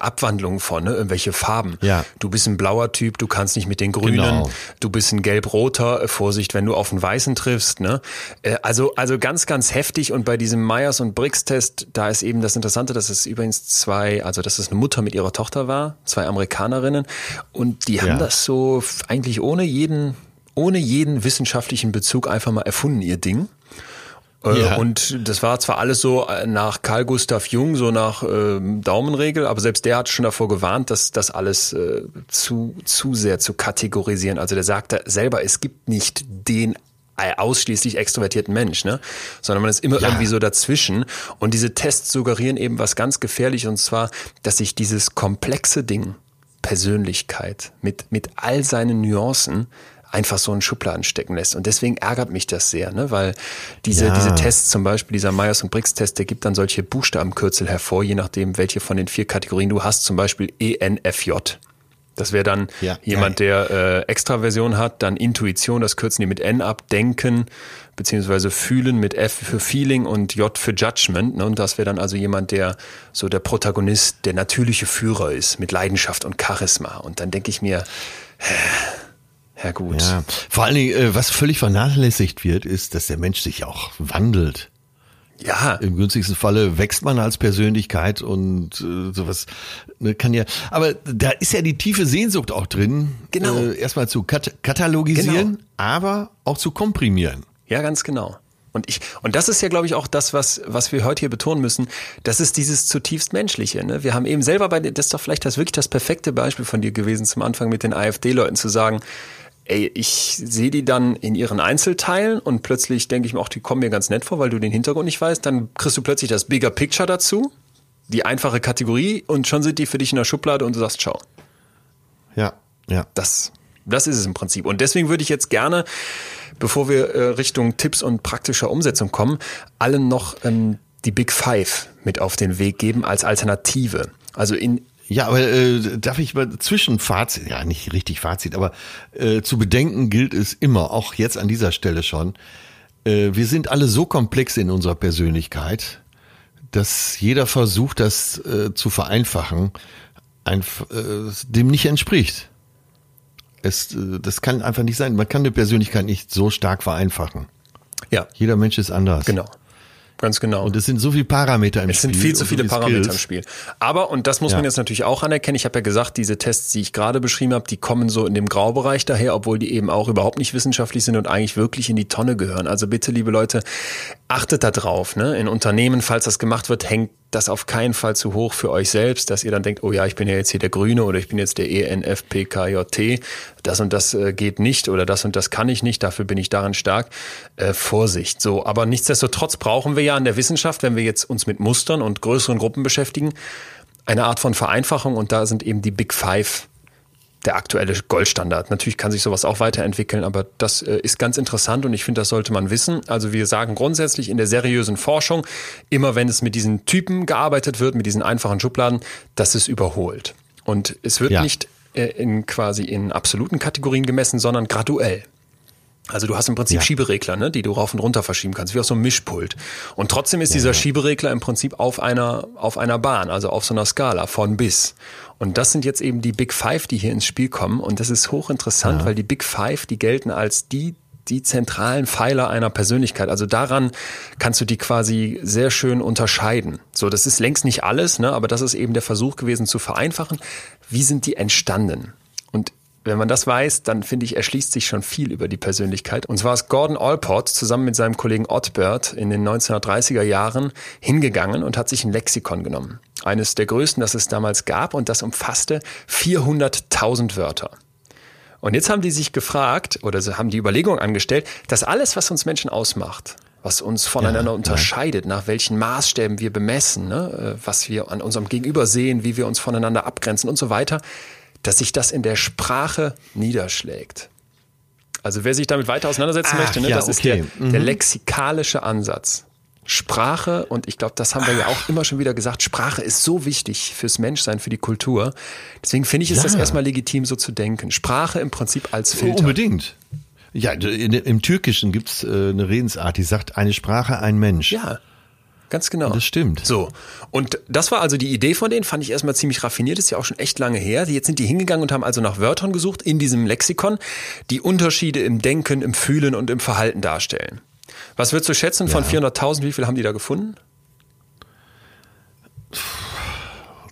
Abwandlungen von, ne? irgendwelche Farben. Ja. Du bist ein blauer Typ, du kannst nicht mit den Grünen. Genau. Du bist ein gelb-roter, äh, Vorsicht, wenn du auf einen Weißen triffst. Ne? Äh, Also, also ganz, ganz heftig. Und bei diesem Myers- und Briggs-Test, da ist eben das Interessante, dass es übrigens zwei, also dass es eine Mutter mit ihrer Tochter war, zwei Amerikanerinnen. Und die haben Ja. das so eigentlich ohne jeden, ohne jeden wissenschaftlichen Bezug einfach mal erfunden, ihr Ding. Äh, Ja. Und das war zwar alles so äh, nach Carl Gustav Jung, so nach ähm, Daumenregel, aber selbst der hat schon davor gewarnt, dass das alles äh, zu, zu sehr zu kategorisieren. Also der sagte selber, es gibt nicht den äh, ausschließlich extrovertierten Mensch, ne? Sondern man ist immer Ja. irgendwie so dazwischen. Und diese Tests suggerieren eben was ganz gefährlich, und zwar, dass sich dieses komplexe Ding, Persönlichkeit, mit, mit all seinen Nuancen, einfach so in Schubladen stecken lässt. Und deswegen ärgert mich das sehr, ne? weil diese, Ja. diese Tests, zum Beispiel dieser Myers- und Briggs-Test, der gibt dann solche Buchstabenkürzel hervor, je nachdem, welche von den vier Kategorien du hast, zum Beispiel ENFJ. Das wäre dann Ja, jemand, der äh, Extraversion hat, dann Intuition, das kürzen die mit N ab, Denken, beziehungsweise Fühlen mit F für Feeling und J für Judgment. Ne? Und das wäre dann also jemand, der so der Protagonist, der natürliche Führer ist, mit Leidenschaft und Charisma. Und dann denke ich mir, ja gut. Ja, vor allen Dingen, äh, was völlig vernachlässigt wird, ist, dass der Mensch sich auch wandelt. Ja, Im günstigsten Falle wächst man als Persönlichkeit und äh, sowas ne, kann ja. Aber da ist ja die tiefe Sehnsucht auch drin, Genau. äh, erstmal zu kat katalogisieren, Genau. aber auch zu komprimieren. Ja, ganz genau. Und ich, und das ist ja, glaube ich, auch das, was, was wir heute hier betonen müssen. Das ist dieses zutiefst Menschliche. Ne? Wir haben eben selber bei, das ist doch vielleicht das wirklich das perfekte Beispiel von dir gewesen zum Anfang mit den AfD-Leuten zu sagen, ey, ich sehe die dann in ihren Einzelteilen und plötzlich denke ich mir auch, die kommen mir ganz nett vor, weil du den Hintergrund nicht weißt. Dann kriegst du plötzlich das Bigger Picture dazu, die einfache Kategorie und schon sind die für dich in der Schublade und du sagst, ciao. Ja, ja. Das, das ist es im Prinzip. Und deswegen würde ich jetzt gerne, bevor wir äh, Richtung Tipps und praktischer Umsetzung kommen, allen noch ähm, die Big Five mit auf den Weg geben als Alternative. Also in Ja, aber äh, darf ich mal Zwischenfazit, ja nicht richtig Fazit, aber äh, zu bedenken gilt es immer, auch jetzt an dieser Stelle schon, äh, wir sind alle so komplex in unserer Persönlichkeit, dass jeder Versuch, das äh, zu vereinfachen, einf äh, dem nicht entspricht. Es, äh, das kann einfach nicht sein. Man kann eine Persönlichkeit nicht so stark vereinfachen. ja, Jeder Mensch ist anders. genau. Ganz genau. Und es sind so viele Parameter im Es Spiel. sind viel zu so viele Parameter im Skills. Spiel. Aber, und das muss man Ja. jetzt natürlich auch anerkennen, ich habe ja gesagt, diese Tests, die ich gerade beschrieben habe, die kommen so in dem Graubereich daher, obwohl die eben auch überhaupt nicht wissenschaftlich sind und eigentlich wirklich in die Tonne gehören. Also bitte, liebe Leute, achtet da drauf. Ne? In Unternehmen, falls das gemacht wird, hängt das auf keinen Fall zu hoch für euch selbst, dass ihr dann denkt, oh ja, ich bin ja jetzt hier der Grüne oder ich bin jetzt der ENFPKJT, das und das äh, geht nicht oder das und das kann ich nicht, dafür bin ich daran stark. Äh, Vorsicht. So, aber nichtsdestotrotz brauchen wir ja in der Wissenschaft, wenn wir jetzt uns mit Mustern und größeren Gruppen beschäftigen, eine Art von Vereinfachung und da sind eben die Big Five der aktuelle Goldstandard. Natürlich kann sich sowas auch weiterentwickeln, aber das äh, ist ganz interessant und ich finde, das sollte man wissen. Also wir sagen grundsätzlich in der seriösen Forschung, immer wenn es mit diesen Typen gearbeitet wird, mit diesen einfachen Schubladen, das ist überholt. Und es wird Ja. nicht äh, in quasi in absoluten Kategorien gemessen, sondern graduell. Also du hast im Prinzip Ja. Schieberegler, ne, die du rauf und runter verschieben kannst, wie auf so einem Mischpult. Und trotzdem ist dieser Schieberegler im Prinzip auf einer, auf einer Bahn, also auf so einer Skala von bis. Und das sind jetzt eben die Big Five, die hier ins Spiel kommen. Und das ist hochinteressant, weil die Big Five, die gelten als die, die zentralen Pfeiler einer Persönlichkeit. Also daran kannst du die quasi sehr schön unterscheiden. So, das ist längst nicht alles, ne, aber das ist eben der Versuch gewesen zu vereinfachen. Wie sind die entstanden? Und wenn man das weiß, dann finde ich, erschließt sich schon viel über die Persönlichkeit. Und zwar ist Gordon Allport zusammen mit seinem Kollegen Ottbert in den 1930er Jahren hingegangen und hat sich ein Lexikon genommen. Eines der größten, das es damals gab und das umfasste 400.000 Wörter. Und jetzt haben die sich gefragt oder sie haben die Überlegung angestellt, dass alles, was uns Menschen ausmacht, was uns voneinander ja, unterscheidet, ja. nach welchen Maßstäben wir bemessen, ne, äh, was wir an unserem Gegenüber sehen, wie wir uns voneinander abgrenzen und so weiter, dass sich das in der Sprache niederschlägt. Also wer sich damit weiter auseinandersetzen Ach, möchte, ne, ja, das okay. ist der, mhm. der lexikalische Ansatz. Sprache, und ich glaube, das haben wir ja auch immer schon wieder gesagt, Sprache ist so wichtig fürs Menschsein, für die Kultur. Deswegen finde ich, ist ja. das erstmal legitim, so zu denken. Sprache im Prinzip als Filter. Unbedingt. Ja, im Türkischen gibt's äh, eine Redensart, die sagt, eine Sprache, ein Mensch. Ja. Ganz genau. Das stimmt. So. Und das war also die Idee von denen, fand ich erstmal ziemlich raffiniert, ist ja auch schon echt lange her. Jetzt sind die hingegangen und haben also nach Wörtern gesucht in diesem Lexikon, die Unterschiede im Denken, im Fühlen und im Verhalten darstellen. Was würdest du schätzen von ja. 400.000? Wie viel haben die da gefunden?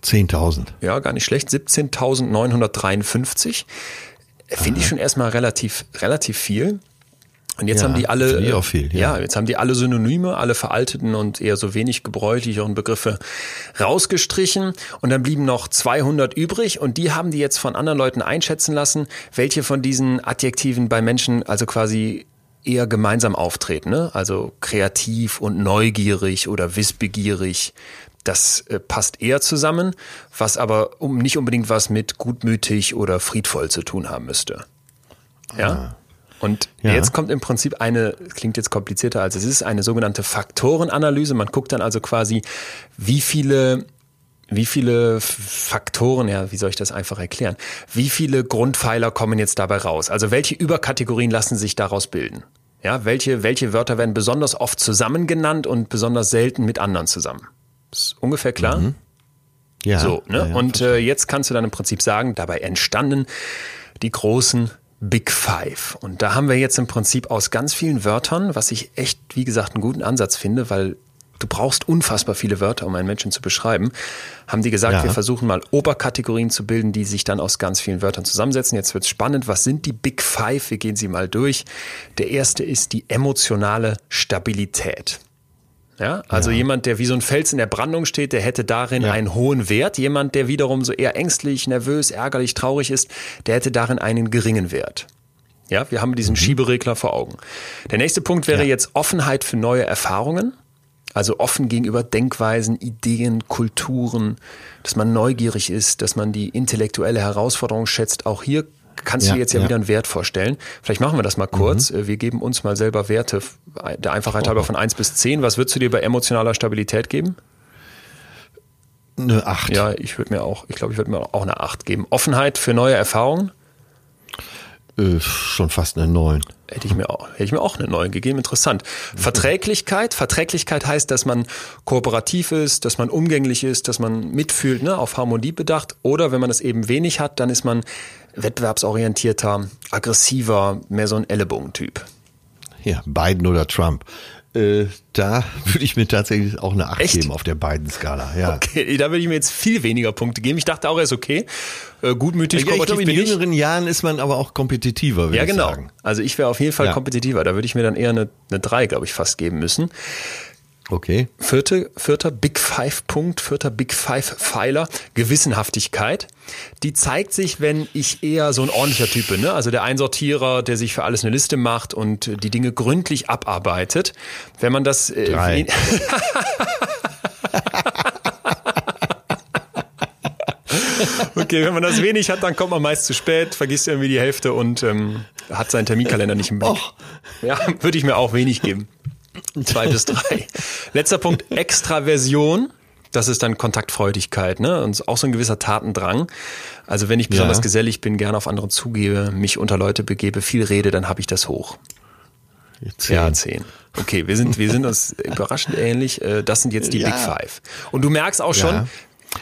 10.000. Ja, gar nicht schlecht. 17.953. Finde ich schon erstmal relativ, relativ viel. Und jetzt ja, haben die alle, auch viel, ja. ja. jetzt haben die alle Synonyme, alle veralteten und eher so wenig gebräuchlicheren Begriffe rausgestrichen. Und dann blieben noch 200 übrig und die haben die jetzt von anderen Leuten einschätzen lassen, welche von diesen Adjektiven bei Menschen also quasi eher gemeinsam auftreten, ne? Also kreativ und neugierig oder wissbegierig. Das äh, passt eher zusammen, was aber um nicht unbedingt was mit gutmütig oder friedvoll zu tun haben müsste. Ja. Ah. Und ja. jetzt kommt im Prinzip eine, klingt jetzt komplizierter als es ist, eine sogenannte Faktorenanalyse. Man guckt dann also quasi, wie viele wie viele Faktoren, ja, wie soll ich das einfach erklären? Wie viele Grundpfeiler kommen jetzt dabei raus? Also welche Überkategorien lassen sich daraus bilden? Ja, welche, welche Wörter werden besonders oft zusammen genannt und besonders selten mit anderen zusammen? Ist ungefähr klar? Mhm. Ja. So, ne? Ja, ja, und äh, jetzt kannst du dann im Prinzip sagen, dabei entstanden die großen Big Five. Und da haben wir jetzt im Prinzip aus ganz vielen Wörtern, was ich echt, wie gesagt, einen guten Ansatz finde, weil du brauchst unfassbar viele Wörter, um einen Menschen zu beschreiben, haben die gesagt, ja. wir versuchen mal Oberkategorien zu bilden, die sich dann aus ganz vielen Wörtern zusammensetzen. Jetzt wird's spannend. Was sind die Big Five? Wir gehen sie mal durch. Der erste ist die emotionale Stabilität. Ja, also ja. jemand, der wie so ein Fels in der Brandung steht, der hätte darin ja. einen hohen Wert. Jemand, der wiederum so eher ängstlich, nervös, ärgerlich, traurig ist, der hätte darin einen geringen Wert. Ja, wir haben diesen mhm. Schieberegler vor Augen. Der nächste Punkt wäre ja. jetzt Offenheit für neue Erfahrungen. Also offen gegenüber Denkweisen, Ideen, Kulturen, dass man neugierig ist, dass man die intellektuelle Herausforderung schätzt. Auch hier kannst ja, du jetzt ja, ja, wieder einen Wert vorstellen. Vielleicht machen wir das mal kurz. Mhm. Wir geben uns mal selber Werte, der Einfachheit halber von eins bis zehn. Was würdest du dir bei emotionaler Stabilität geben? Eine acht. Ja, ich würde mir auch, ich glaube, ich würde mir auch eine acht geben. Offenheit für neue Erfahrungen? Äh, schon fast eine neun. Hätte ich mir auch, hätte ich mir auch eine neun gegeben. Interessant. Verträglichkeit. Verträglichkeit heißt, dass man kooperativ ist, dass man umgänglich ist, dass man mitfühlt, ne, auf Harmonie bedacht. Oder wenn man das eben wenig hat, dann ist man wettbewerbsorientierter, aggressiver, mehr so ein Ellenbogentyp. Ja, Biden oder Trump. Äh, da [laughs] würde ich mir tatsächlich auch eine 8 Echt? geben auf der beiden Skala. Ja. Okay, da würde ich mir jetzt viel weniger Punkte geben. Ich dachte auch, er ist okay. Äh, gutmütig, ja, ich glaube, in jüngeren Jahren ist man aber auch kompetitiver, würde ja, genau. ich sagen. Also ich wäre auf jeden Fall ja. kompetitiver. Da würde ich mir dann eher eine, eine 3, glaube ich, fast geben müssen. Okay. Vierte, vierter Big Five Punkt, vierter Big Five Pfeiler, Gewissenhaftigkeit. Die zeigt sich, wenn ich eher so ein ordentlicher Typ bin, ne? Also der Einsortierer, der sich für alles eine Liste macht und die Dinge gründlich abarbeitet. Wenn man das. Äh, Drei. [laughs] okay, wenn man das wenig hat, dann kommt man meist zu spät, vergisst irgendwie die Hälfte und ähm, hat seinen Terminkalender nicht im Blick. Ja, würde ich mir auch wenig geben. Zwei bis drei. [laughs] Letzter Punkt, Extraversion. Das ist dann Kontaktfreudigkeit, ne? Und auch so ein gewisser Tatendrang. Also wenn ich besonders ja. gesellig bin, gerne auf andere zugebe, mich unter Leute begebe, viel rede, dann habe ich das hoch. Zehn. Ja, zehn. Okay, wir sind, wir sind uns [laughs] überraschend ähnlich. Äh, das sind jetzt die ja. Big Five. Und du merkst auch schon.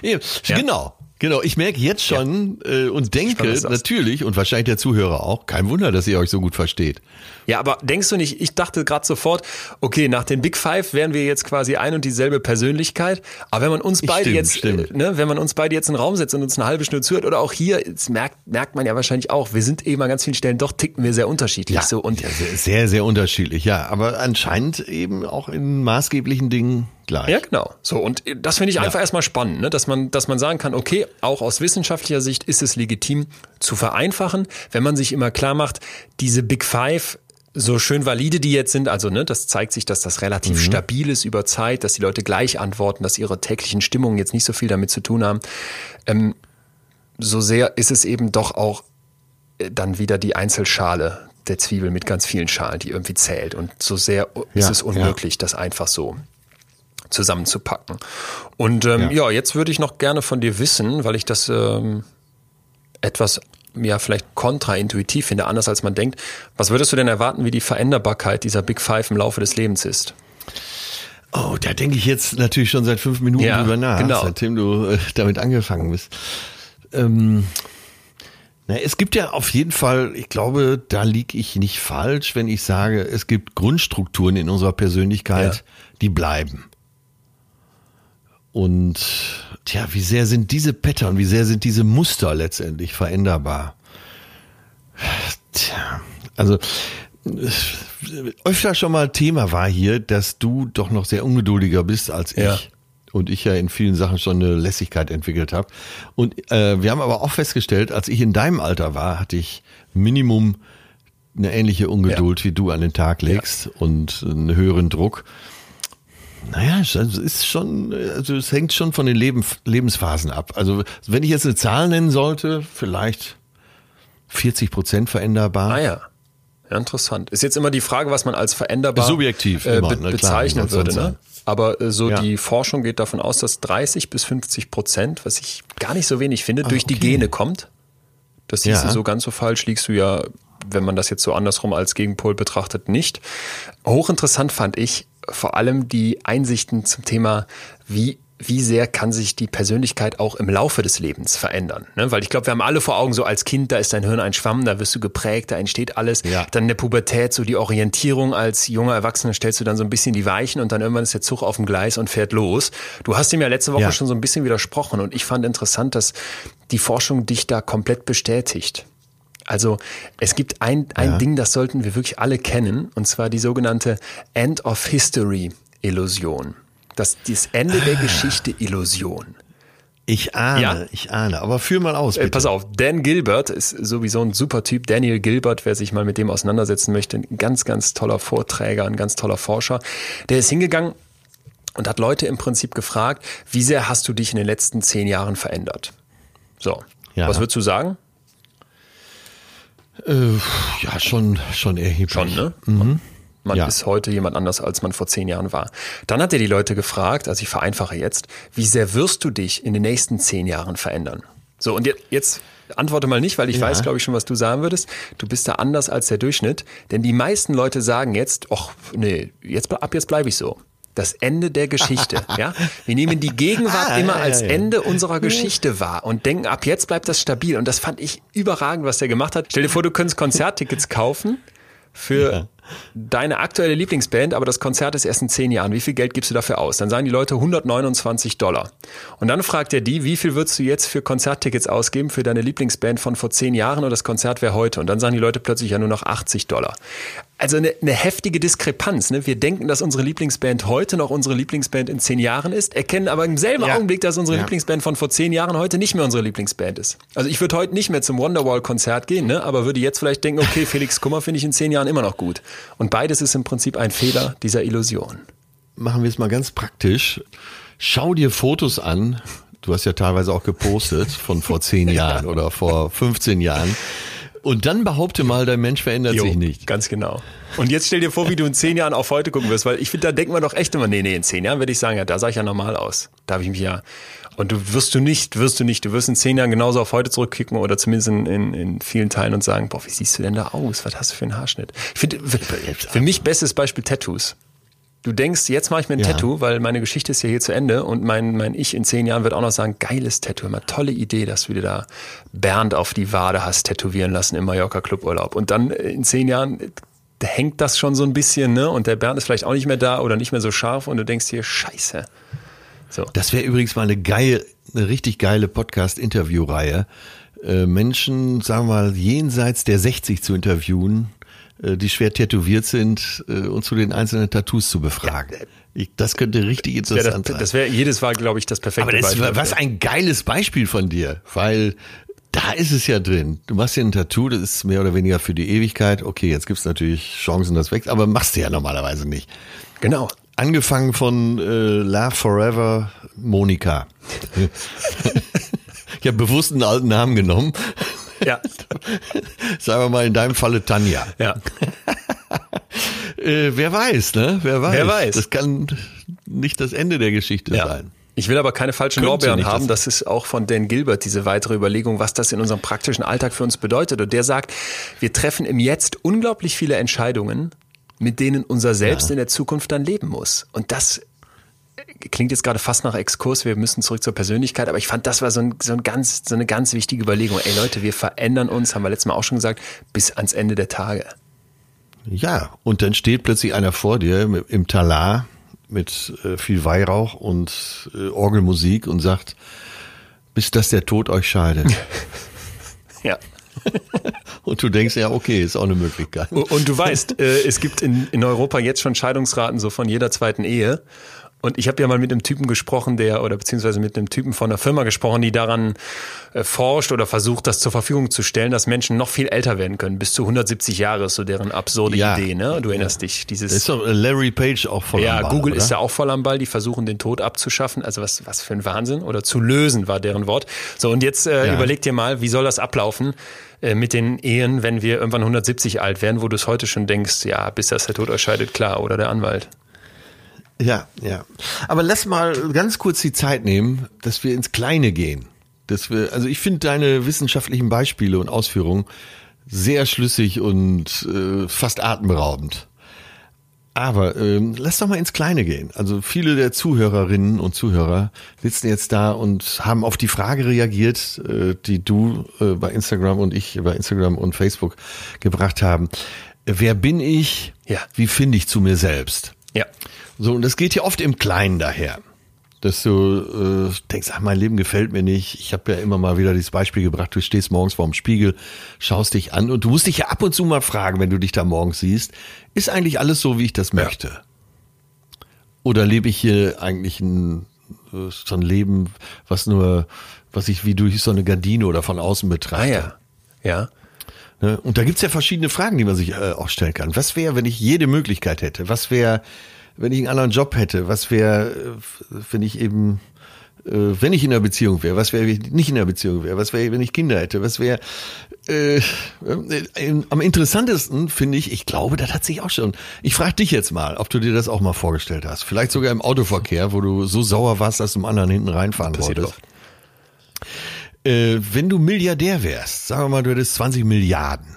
Ja. Genau. Genau, ich merke jetzt schon äh, und denke natürlich und wahrscheinlich der Zuhörer auch, kein Wunder, dass ihr euch so gut versteht. Ja, aber denkst du nicht, ich dachte gerade sofort, okay, nach den Big Five wären wir jetzt quasi ein und dieselbe Persönlichkeit, aber wenn man uns beide stimmt, jetzt, stimmt. Äh, ne, wenn man uns beide jetzt in den Raum setzt und uns eine halbe Stunde zuhört oder auch hier, merkt, merkt man ja wahrscheinlich auch, wir sind eben an ganz vielen Stellen doch ticken wir sehr unterschiedlich ja, so und ja, sehr, sehr unterschiedlich, ja, aber anscheinend eben auch in maßgeblichen Dingen gleich. Ja, genau. So, und das finde ich einfach erstmal spannend, ne? dass, man, dass man sagen kann, okay, auch aus wissenschaftlicher Sicht ist es legitim zu vereinfachen, wenn man sich immer klar macht, diese Big Five so schön valide die jetzt sind, also ne, das zeigt sich, dass das relativ mhm. stabil ist über Zeit, dass die Leute gleich antworten, dass ihre täglichen Stimmungen jetzt nicht so viel damit zu tun haben. Ähm, so sehr ist es eben doch auch äh, dann wieder die Einzelschale der Zwiebel mit ganz vielen Schalen, die irgendwie zählt. Und so sehr ja, ist es unmöglich, ja. das einfach so zusammenzupacken. Und ähm, ja. ja. jetzt würde ich noch gerne von dir wissen, weil ich das ähm, etwas ja vielleicht kontraintuitiv finde, anders als man denkt. Was würdest du denn erwarten, wie die Veränderbarkeit dieser Big Five im Laufe des Lebens ist? Oh, da denke ich jetzt natürlich schon seit fünf Minuten ja, drüber nach, genau. seitdem du äh, damit angefangen bist. Ähm, na, es gibt ja auf jeden Fall, ich glaube, da liege ich nicht falsch, wenn ich sage, es gibt Grundstrukturen in unserer Persönlichkeit, ja. die bleiben. Und tja, wie sehr sind diese Pattern, wie sehr sind diese Muster letztendlich veränderbar? Tja, also öfter schon mal Thema war hier, dass du doch noch sehr ungeduldiger bist als ich. Ja. Und ich ja in vielen Sachen schon eine Lässigkeit entwickelt habe. Und äh, wir haben aber auch festgestellt, als ich in deinem Alter war, hatte ich Minimum eine ähnliche Ungeduld, ja. wie du an den Tag legst ja. und einen höheren Druck. Naja, es ist schon, also es hängt schon von den Leben, Lebensphasen ab. Also wenn ich jetzt eine Zahl nennen sollte, vielleicht 40 Prozent veränderbar. Ah ja. Ja, interessant. Ist jetzt immer die Frage, was man als veränderbar subjektiv äh, immer, ne, bezeichnen würde. Ne? Aber äh, so ja. die Forschung geht davon aus, dass 30 bis 50 Prozent, was ich gar nicht so wenig finde, ah, durch okay. die Gene kommt. Das siehst ja. so ganz so falsch, liegst du ja, wenn man das jetzt so andersrum als Gegenpol betrachtet, nicht. Hochinteressant fand ich, vor allem die Einsichten zum Thema, wie wie sehr kann sich die Persönlichkeit auch im Laufe des Lebens verändern? Ne? Weil ich glaube, wir haben alle vor Augen, so als Kind, da ist dein Hirn ein Schwamm, da wirst du geprägt, da entsteht alles. Ja. Dann in der Pubertät, so die Orientierung als junger Erwachsener stellst du dann so ein bisschen die Weichen und dann irgendwann ist der Zug auf dem Gleis und fährt los. Du hast ihm ja letzte Woche ja. schon so ein bisschen widersprochen und ich fand interessant, dass die Forschung dich da komplett bestätigt. Also es gibt ein, ein ja. Ding, das sollten wir wirklich alle kennen, und zwar die sogenannte End of History Illusion. Das, das Ende ah. der Geschichte Illusion. Ich ahne, ja. ich ahne, aber führ mal aus. Äh, bitte. Pass auf, Dan Gilbert ist sowieso ein super Typ. Daniel Gilbert, wer sich mal mit dem auseinandersetzen möchte, ein ganz, ganz toller Vorträger, ein ganz toller Forscher. Der ist hingegangen und hat Leute im Prinzip gefragt, wie sehr hast du dich in den letzten zehn Jahren verändert? So, ja. was würdest du sagen? Äh, ja, schon, schon erheblich. Schon, ne? Mhm. Man ja. ist heute jemand anders, als man vor zehn Jahren war. Dann hat er die Leute gefragt, also ich vereinfache jetzt, wie sehr wirst du dich in den nächsten zehn Jahren verändern? So, und jetzt, antworte mal nicht, weil ich ja. weiß, glaube ich, schon, was du sagen würdest. Du bist da anders als der Durchschnitt. Denn die meisten Leute sagen jetzt, ach, nee, jetzt, ab jetzt bleibe ich so das Ende der Geschichte. ja, wir nehmen die Gegenwart [laughs] ah, immer ja, als ja, ja. Ende unserer Geschichte wahr und denken, ab jetzt bleibt das stabil. Und das fand ich überragend, was der gemacht hat. Stell dir vor, du könntest Konzerttickets kaufen für deine aktuelle Lieblingsband, aber das Konzert ist erst in zehn Jahren. Wie viel Geld gibst du dafür aus? Dann sagen die Leute 129 Dollar. Und dann fragt er die, wie viel würdest du jetzt für Konzerttickets ausgeben für deine Lieblingsband von vor zehn Jahren und das Konzert wäre heute? Und dann sagen die Leute plötzlich ja nur noch 80 Dollar. Also eine, eine heftige Diskrepanz. Ne? Wir denken, dass unsere Lieblingsband heute noch unsere Lieblingsband in zehn Jahren ist, erkennen aber im selben ja. Augenblick, dass unsere ja. Lieblingsband von vor zehn Jahren heute nicht mehr unsere Lieblingsband ist. Also ich würde heute nicht mehr zum Wonderwall-Konzert gehen, ne? aber würde jetzt vielleicht denken, okay, Felix Kummer finde ich in zehn Jahren immer noch gut. Und beides ist im Prinzip ein Fehler dieser Illusion. Machen wir es mal ganz praktisch. Schau dir Fotos an. Du hast ja teilweise auch gepostet von vor zehn [laughs] Jahren oder vor 15 Jahren. Und dann behaupte mal, dein Mensch verändert jo, sich nicht. Ganz genau. Und jetzt stell dir vor, wie du in zehn Jahren auf heute gucken wirst, weil ich finde, da denkt man doch echt immer, nee, nee, in zehn Jahren würde ich sagen, ja, da sah ich ja normal aus. Da habe ich mich ja. Und du wirst du nicht, wirst du nicht, du wirst in zehn Jahren genauso auf heute zurückkicken oder zumindest in, in, in vielen Teilen und sagen, boah, wie siehst du denn da aus? Was hast du für einen Haarschnitt? Ich finde, für, für mich bestes Beispiel Tattoos. Du denkst, jetzt mache ich mir ein Ja. Tattoo, weil meine Geschichte ist ja hier zu Ende und mein, mein Ich in zehn Jahren wird auch noch sagen, geiles Tattoo, immer tolle Idee, dass du dir da Bernd auf die Wade hast tätowieren lassen im Mallorca Cluburlaub. Und dann in zehn Jahren hängt das schon so ein bisschen, ne? Und der Bernd ist vielleicht auch nicht mehr da oder nicht mehr so scharf und du denkst dir, scheiße. So. Das wäre übrigens mal eine geile, eine richtig geile Podcast-Interviewreihe. Äh, Menschen, sagen wir mal, jenseits der 60 zu interviewen, äh, die schwer tätowiert sind äh, und zu den einzelnen Tattoos zu befragen. Ich, das könnte richtig Ja, interessant das, sein. das wäre jedes Mal, glaube ich, das perfekte Aber das Beispiel. war was ein geiles Beispiel von dir, weil da ist es ja drin. Du machst dir ein Tattoo, das ist mehr oder weniger für die Ewigkeit. Okay, jetzt gibt's natürlich Chancen, das wächst, aber machst du ja normalerweise nicht. Genau. Angefangen von äh, Love Forever Monika. ich habe bewusst einen alten Namen genommen. Ja. Sagen wir mal in deinem Falle Tanja. Ja. Äh, wer weiß, ne? Wer weiß. Wer weiß. Das kann nicht das Ende der Geschichte Ja. sein. Ich will aber keine falschen Könnte Lorbeeren haben. das- Das ist auch von Dan Gilbert diese weitere Überlegung, was das in unserem praktischen Alltag für uns bedeutet. Und der sagt, wir treffen im Jetzt unglaublich viele Entscheidungen, mit denen unser Selbst in der Zukunft dann leben muss. Und das klingt jetzt gerade fast nach Exkurs, wir müssen zurück zur Persönlichkeit, aber ich fand, das war so, ein, so, ein ganz, so eine ganz wichtige Überlegung. Ey Leute, wir verändern uns, haben wir letztes Mal auch schon gesagt, bis ans Ende der Tage. Ja, und dann steht plötzlich einer vor dir im Talar mit äh, viel Weihrauch und äh, Orgelmusik und sagt, bis dass der Tod euch scheidet. [laughs] Ja. [laughs] und du denkst, ja, okay, ist auch eine Möglichkeit. Und du weißt, äh, es gibt in, in Europa jetzt schon Scheidungsraten so von jeder zweiten Ehe. Und ich habe ja mal mit einem Typen gesprochen, der, oder beziehungsweise mit einem Typen von einer Firma gesprochen, die daran äh, forscht oder versucht, das zur Verfügung zu stellen, dass Menschen noch viel älter werden können. Bis zu 170 Jahre ist so deren absurde Ja. Idee, ne? Du erinnerst dich, dieses. Ist doch äh, Larry Page auch voll Ja, am Ball, Google oder? ist ja auch voll am Ball. Die versuchen, den Tod abzuschaffen. Also was, was für ein Wahnsinn. Oder zu lösen war deren Wort. So, und jetzt äh, Ja. überleg dir mal, wie soll das ablaufen äh, mit den Ehen, wenn wir irgendwann 170 alt werden, wo du es heute schon denkst, ja, bis das der Tod euch scheidet, klar, oder der Anwalt. Ja, ja. Aber lass mal ganz kurz die Zeit nehmen, dass wir ins Kleine gehen. Dass wir, also ich finde deine wissenschaftlichen Beispiele und Ausführungen sehr schlüssig und äh, fast atemberaubend. Aber ähm, lass doch mal ins Kleine gehen. Also viele der Zuhörerinnen und Zuhörer sitzen jetzt da und haben auf die Frage reagiert, äh, die du äh, bei Instagram und ich bei Instagram und Facebook gebracht haben. Wer bin ich? Ja. Wie finde ich zu mir selbst? Ja. So, und das geht ja oft im Kleinen daher. Dass du äh, denkst, ach, mein Leben gefällt mir nicht. Ich habe ja immer mal wieder dieses Beispiel gebracht, du stehst morgens vorm Spiegel, schaust dich an und du musst dich ja ab und zu mal fragen, wenn du dich da morgens siehst, ist eigentlich alles so, wie ich das möchte? Oder lebe ich hier eigentlich ein, äh, so ein Leben, was nur, was ich wie durch so eine Gardine oder von außen Ah betrachte? ja. Ja. Ne? Und da gibt's ja verschiedene Fragen, die man sich äh, auch stellen kann. Was wäre, wenn ich jede Möglichkeit hätte? Was wäre, wenn ich einen anderen Job hätte? Was wäre, äh, wenn ich eben, äh, wenn ich in einer Beziehung wäre? Was wäre, wenn ich nicht in einer Beziehung wäre? Was wäre, wenn ich Kinder hätte? Was wäre, äh, äh, am interessantesten finde ich, ich glaube, das hat sich auch schon. Ich frage dich jetzt mal, ob du dir das auch mal vorgestellt hast. Vielleicht sogar im Autoverkehr, wo du so sauer warst, dass du dem anderen hinten reinfahren Passiert wolltest. Äh, wenn du Milliardär wärst, sagen wir mal, du hättest 20 Milliarden.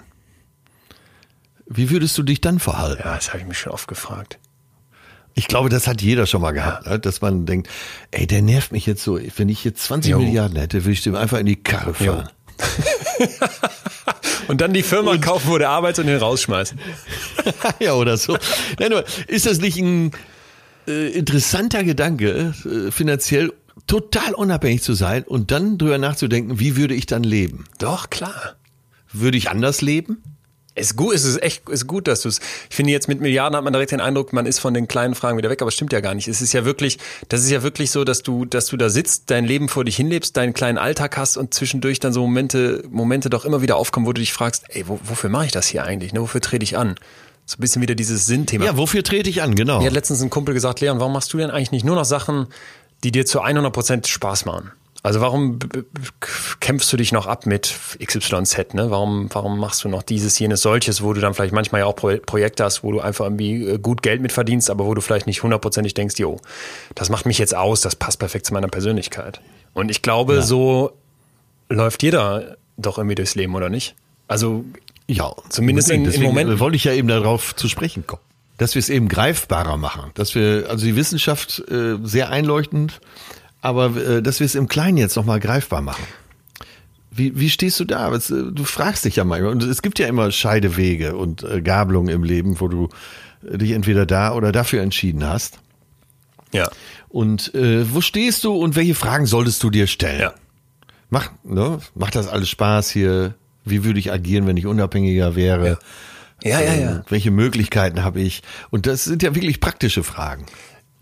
Wie würdest du dich dann verhalten? Ja, das habe ich mich schon oft gefragt. Ich glaube, das hat jeder schon mal gehabt, ne? dass man denkt, ey, der nervt mich jetzt so. Wenn ich jetzt 20 Jo. Milliarden hätte, würde ich dem einfach in die Karre fahren. [laughs] Und dann die Firma kaufen, wo der arbeitet und den rausschmeißen. [laughs] ja, oder so. Nein, nur, ist das nicht ein äh, interessanter Gedanke, äh, finanziell total unabhängig zu sein und dann drüber nachzudenken, wie würde ich dann leben? Doch, klar. Würde ich anders leben? Ist gut, es ist echt ist gut, dass du es. Ich finde jetzt mit Milliarden hat man direkt den Eindruck, man ist von den kleinen Fragen wieder weg, aber es stimmt ja gar nicht. Es ist ja wirklich, das ist ja wirklich so, dass du, dass du da sitzt, dein Leben vor dich hinlebst, deinen kleinen Alltag hast und zwischendurch dann so Momente, Momente doch immer wieder aufkommen, wo du dich fragst, ey, wo, wofür mache ich das hier eigentlich? Ne? Wofür trete ich an? So ein bisschen wieder dieses Sinnthema. Ja, wofür trete ich an? Genau. Mir hat letztens ein Kumpel gesagt, Leon, warum machst du denn eigentlich nicht nur noch Sachen, die dir zu 100% Spaß machen? Also warum kämpfst du dich noch ab mit XYZ? Ne? Warum, warum machst du noch dieses, jenes, solches, wo du dann vielleicht manchmal ja auch Pro Projekte hast, wo du einfach irgendwie äh, gut Geld mit verdienst, aber wo du vielleicht nicht hundertprozentig denkst, jo, das macht mich jetzt aus, das passt perfekt zu meiner Persönlichkeit. Und ich glaube, so läuft jeder doch irgendwie durchs Leben, oder nicht? Also Ja, Zumindest in- deswegen Momenten. wollte ich ja eben darauf zu sprechen kommen. dass wir es eben greifbarer machen, dass wir also die Wissenschaft äh, sehr einleuchtend, aber äh, dass wir es im Kleinen jetzt nochmal greifbar machen. Wie, wie stehst du da? Äh, Du fragst dich ja manchmal. Und es gibt ja immer Scheidewege und äh, Gabelungen im Leben, wo du äh, dich entweder da oder dafür entschieden hast. Ja. Und äh, wo stehst du und welche Fragen solltest du dir stellen? Ja. Mach, ne? Macht das alles Spaß hier? Wie würde ich agieren, wenn ich unabhängiger wäre? Ja, ja, ja. Ähm, Welche Möglichkeiten habe ich? Und das sind ja wirklich praktische Fragen.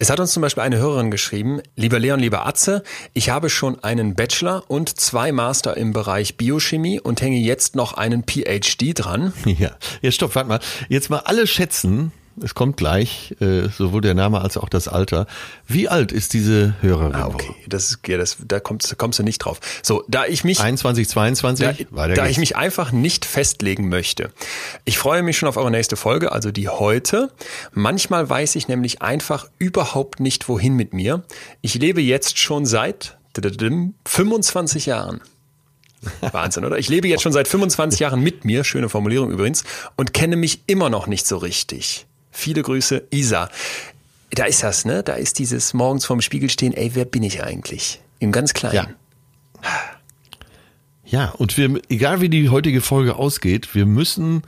Es hat uns zum Beispiel eine Hörerin geschrieben, lieber Leon, lieber Atze, ich habe schon einen Bachelor und zwei Master im Bereich Biochemie und hänge jetzt noch einen PhD dran. [laughs] Ja, jetzt stopp, warte mal. Jetzt mal alle schätzen, es kommt gleich, äh, sowohl der Name als auch das Alter. Wie alt ist diese Hörerin? Ah, okay, das ist, ja, das, da kommst, kommst du nicht drauf. So, da ich mich 21, 22? Da, da ich mich einfach nicht festlegen möchte. Ich freue mich schon auf eure nächste Folge, also die heute. Manchmal weiß ich nämlich einfach überhaupt nicht, wohin mit mir. Ich lebe jetzt schon seit 25 Jahren. [laughs] Wahnsinn, oder? Ich lebe jetzt schon seit 25 Jahren mit mir, schöne Formulierung übrigens, und kenne mich immer noch nicht so richtig. Viele Grüße, Isa. Da ist das, ne? Da ist dieses morgens vorm Spiegel stehen, ey, wer bin ich eigentlich? Im ganz Kleinen. Ja. Ja, und wir, egal wie die heutige Folge ausgeht, wir müssen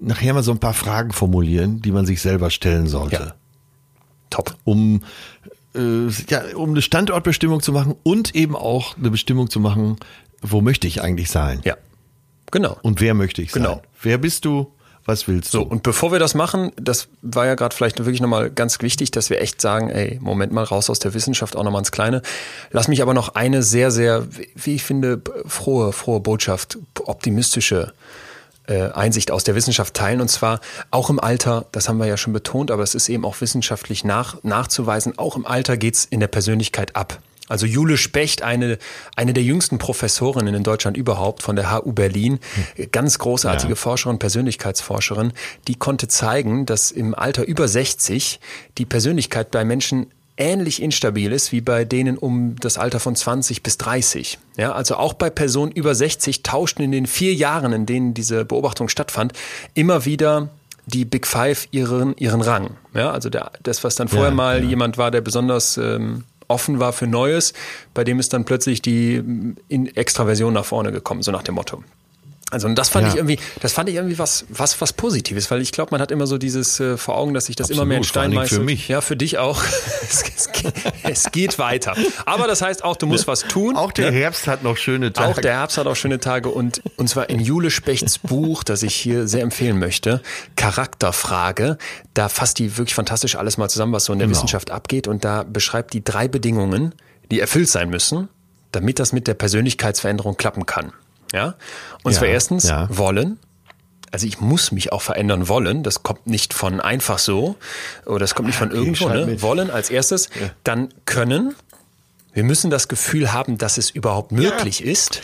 nachher mal so ein paar Fragen formulieren, die man sich selber stellen sollte. Ja. Top. Um, äh, ja, um eine Standortbestimmung zu machen und eben auch eine Bestimmung zu machen, wo möchte ich eigentlich sein? Ja. Genau. Und wer möchte ich sein? Genau. Wer bist du? Was willst du? So, und bevor wir das machen, das war ja gerade vielleicht wirklich nochmal ganz wichtig, dass wir echt sagen, ey, Moment mal, raus aus der Wissenschaft, auch nochmal ins Kleine. Lass mich aber noch eine sehr, sehr, wie ich finde, frohe, frohe Botschaft, optimistische äh, Einsicht aus der Wissenschaft teilen. Und zwar auch im Alter, das haben wir ja schon betont, aber es ist eben auch wissenschaftlich nach, nachzuweisen, auch im Alter geht's in der Persönlichkeit ab. Also Jule Specht, eine, eine der jüngsten Professorinnen in Deutschland überhaupt von der HU Berlin, ganz großartige Ja. Forscherin, Persönlichkeitsforscherin, die konnte zeigen, dass im Alter über 60 die Persönlichkeit bei Menschen ähnlich instabil ist wie bei denen um das Alter von 20 bis 30. Ja, also auch bei Personen über 60 tauschten in den vier Jahren, in denen diese Beobachtung stattfand, immer wieder die Big Five ihren, ihren Rang. Ja, also der, das, was dann vorher Ja, mal ja. jemand war, der besonders ähm, offen war für Neues, bei dem ist dann plötzlich die in Extraversion nach vorne gekommen, so nach dem Motto. Also und das fand Ja. ich irgendwie, das fand ich irgendwie was, was, was Positives, weil ich glaube, man hat immer so dieses äh, vor Augen, dass sich das immer mehr in Absolut, Stein Dingen für meißelt. mich. Ja, für dich auch. [laughs] es, es, geht- es geht weiter. Aber das heißt auch, du musst was tun. auch der ne? Herbst hat noch schöne Tage. Auch der Herbst hat auch schöne Tage und, und zwar in Jule Spechts Buch, das ich hier sehr empfehlen möchte, Charakterfrage. Da fasst die wirklich fantastisch alles mal zusammen, was so in der Genau. Wissenschaft abgeht und da beschreibt die drei Bedingungen, die erfüllt sein müssen, damit das mit der Persönlichkeitsveränderung klappen kann. Ja? Und Ja, zwar erstens ja. wollen. Also ich muss mich auch verändern wollen. Das kommt nicht von einfach so oder das kommt nicht von irgendwo. Ne? mit. Wollen als erstes. Dann können. Wir müssen das Gefühl haben, dass es überhaupt möglich ist.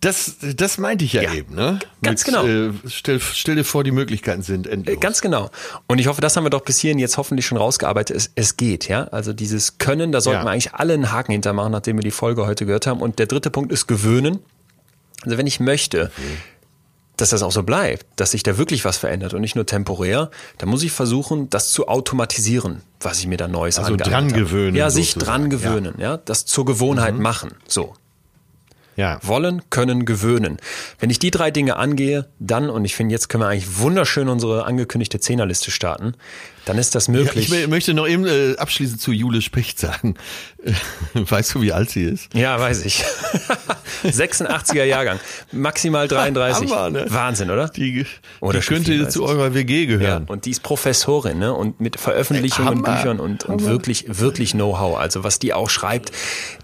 Das, das meinte ich ja, Ja, eben, ne? ganz genau. Äh, stell, stell dir vor, die Möglichkeiten sind endlos. Äh, Ganz genau. Und ich hoffe, das haben wir doch bis hierhin jetzt hoffentlich schon rausgearbeitet. Es, es geht, ja. Also dieses Können, da sollten Ja. wir eigentlich alle einen Haken hintermachen, nachdem wir die Folge heute gehört haben. Und der dritte Punkt ist gewöhnen. Also wenn ich möchte, dass das auch so bleibt, dass sich da wirklich was verändert und nicht nur temporär, dann muss ich versuchen, das zu automatisieren, was ich mir da Neues Also dran habe. gewöhnen Ja, sich sozusagen, dran ja. Mhm. gewöhnen, ja. Das zur Gewohnheit machen. So. ja. Wollen, können, gewöhnen. Wenn ich die drei Dinge angehe, dann, und ich finde, jetzt können wir eigentlich wunderschön unsere angekündigte Zehnerliste starten, dann ist das Ja, möglich. ich mö- möchte noch eben äh, abschließend zu Jule Specht sagen. [laughs] Weißt du, wie alt sie ist? Ja, weiß ich. [laughs] 86er Jahrgang. Maximal [laughs] 33. Hammer, ne? Wahnsinn, oder? Die, Oder die könnte 34. zu eurer WG Ja, gehören. und die ist Professorin, ne? Und mit Veröffentlichungen, Hammer. Büchern und, und wirklich, wirklich Know-how. Also was die auch schreibt,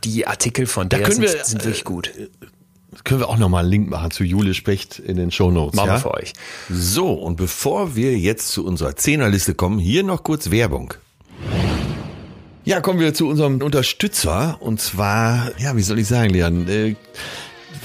die Artikel von der können sind, wir, sind wirklich gut. Können wir auch noch mal einen Link machen zu Jule Specht in den Shownotes. Machen ja? wir für euch. So, und bevor wir jetzt zu unserer Zehnerliste kommen, hier noch kurz Werbung. Ja, kommen wir zu unserem Unterstützer. Und zwar, ja, wie soll ich sagen, Leon? Äh,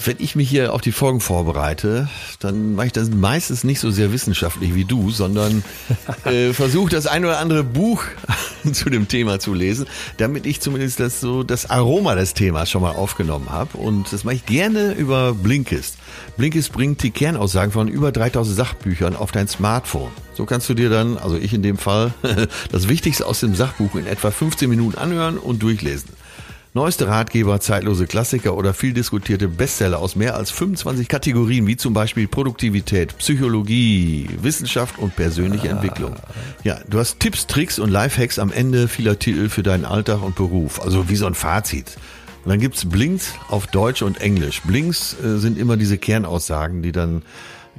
wenn ich mich hier auf die Folgen vorbereite, dann mache ich das meistens nicht so sehr wissenschaftlich wie du, sondern [laughs] äh, versuche das ein oder andere Buch [laughs] zu dem Thema zu lesen, damit ich zumindest das so das Aroma des Themas schon mal aufgenommen habe. Und das mache ich gerne über Blinkist. Blinkist bringt die Kernaussagen von über 3000 Sachbüchern auf dein Smartphone. So kannst du dir dann, also ich in dem Fall, [laughs] das Wichtigste aus dem Sachbuch in etwa 15 Minuten anhören und durchlesen. Neueste Ratgeber, zeitlose Klassiker oder viel diskutierte Bestseller aus mehr als 25 Kategorien, wie zum Beispiel Produktivität, Psychologie, Wissenschaft und persönliche ah. Entwicklung. Ja, du hast Tipps, Tricks und Lifehacks am Ende vieler Titel für deinen Alltag und Beruf. Also wie so ein Fazit. Und dann gibt's Blinks auf Deutsch und Englisch. Blinks äh, sind immer diese Kernaussagen, die dann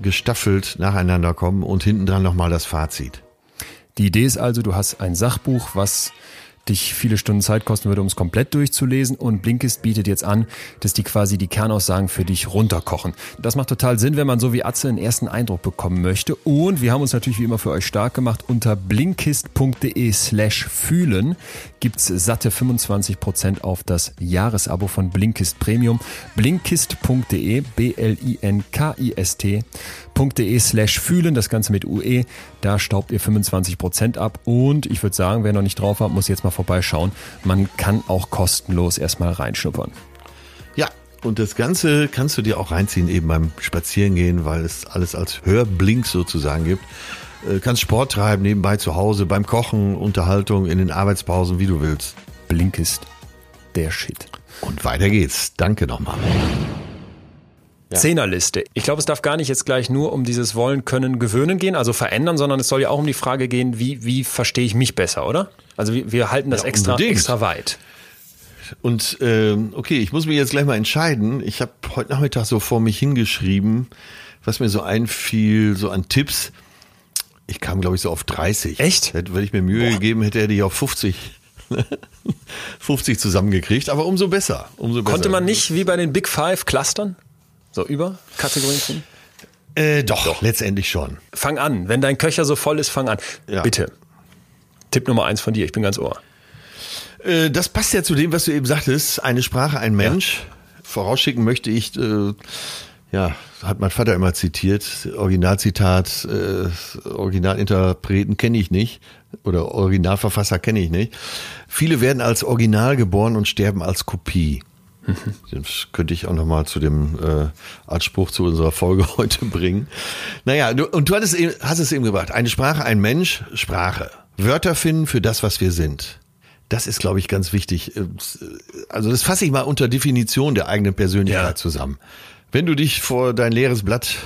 gestaffelt nacheinander kommen und hinten dran nochmal das Fazit. Die Idee ist also, du hast ein Sachbuch, was dich viele Stunden Zeit kosten würde, um es komplett durchzulesen. Und Blinkist bietet jetzt an, dass die quasi die Kernaussagen für dich runterkochen. Das macht total Sinn, wenn man so wie Atze einen ersten Eindruck bekommen möchte. Und wir haben uns natürlich wie immer für euch stark gemacht. Unter blinkist.de slash fühlen gibt's satte 25% auf das Jahresabo von Blinkist Premium. Blinkist.de, B-L-I-N-K-I-S-T de slash fühlen, das Ganze mit UE. Da staubt ihr 25% ab. Und ich würde sagen, wer noch nicht drauf hat, muss jetzt mal vorbeischauen. Man kann auch kostenlos erstmal reinschnuppern. Ja, und das Ganze kannst du dir auch reinziehen, eben beim Spazierengehen, weil es alles als Hörblink sozusagen gibt. Äh, kannst Sport treiben, nebenbei zu Hause, beim Kochen, Unterhaltung, in den Arbeitspausen, wie du willst. Blink ist der Shit. Und weiter geht's. Danke nochmal. Ja. Zehnerliste. Ich glaube, es darf gar nicht jetzt gleich nur um dieses Wollen, Können, Gewöhnen gehen, also verändern, sondern es soll ja auch um die Frage gehen, wie, wie verstehe ich mich besser, oder? Also wir, wir halten das ja, extra, extra weit. Und ähm, okay, ich muss mich jetzt gleich mal entscheiden. Ich habe heute Nachmittag so vor mich hingeschrieben, was mir so einfiel, so an Tipps. Ich kam, glaube ich, so auf 30. Echt? Hätte, wenn ich mir Mühe Boah. gegeben hätte, hätte ich auf 50 50 zusammengekriegt, aber umso besser. Umso besser. Konnte man nicht wie bei den Big Five clustern? So über Kategorien finden? Äh, doch, doch, letztendlich schon. Fang an. Wenn dein Köcher so voll ist, fang an. Ja. Bitte. Tipp Nummer eins von dir. Ich bin ganz ohr. Äh, das passt ja zu dem, was du eben sagtest. Eine Sprache, ein Mensch. Ja. Vorausschicken möchte ich, äh, ja, hat mein Vater immer zitiert. Originalzitat, äh, Originalinterpreten kenne ich nicht. Oder Originalverfasser kenne ich nicht. Viele werden als Original geboren und sterben als Kopie. Das könnte ich auch nochmal zu dem äh, als Spruch zu unserer Folge [laughs] heute bringen. Naja, du, und du hattest eben, hast es eben gebracht. Eine Sprache, ein Mensch, Sprache. Wörter finden für das, was wir sind. Das ist, glaube ich, ganz wichtig. Also das fasse ich mal unter Definition der eigenen Persönlichkeit ja. zusammen. Wenn du dich vor dein leeres Blatt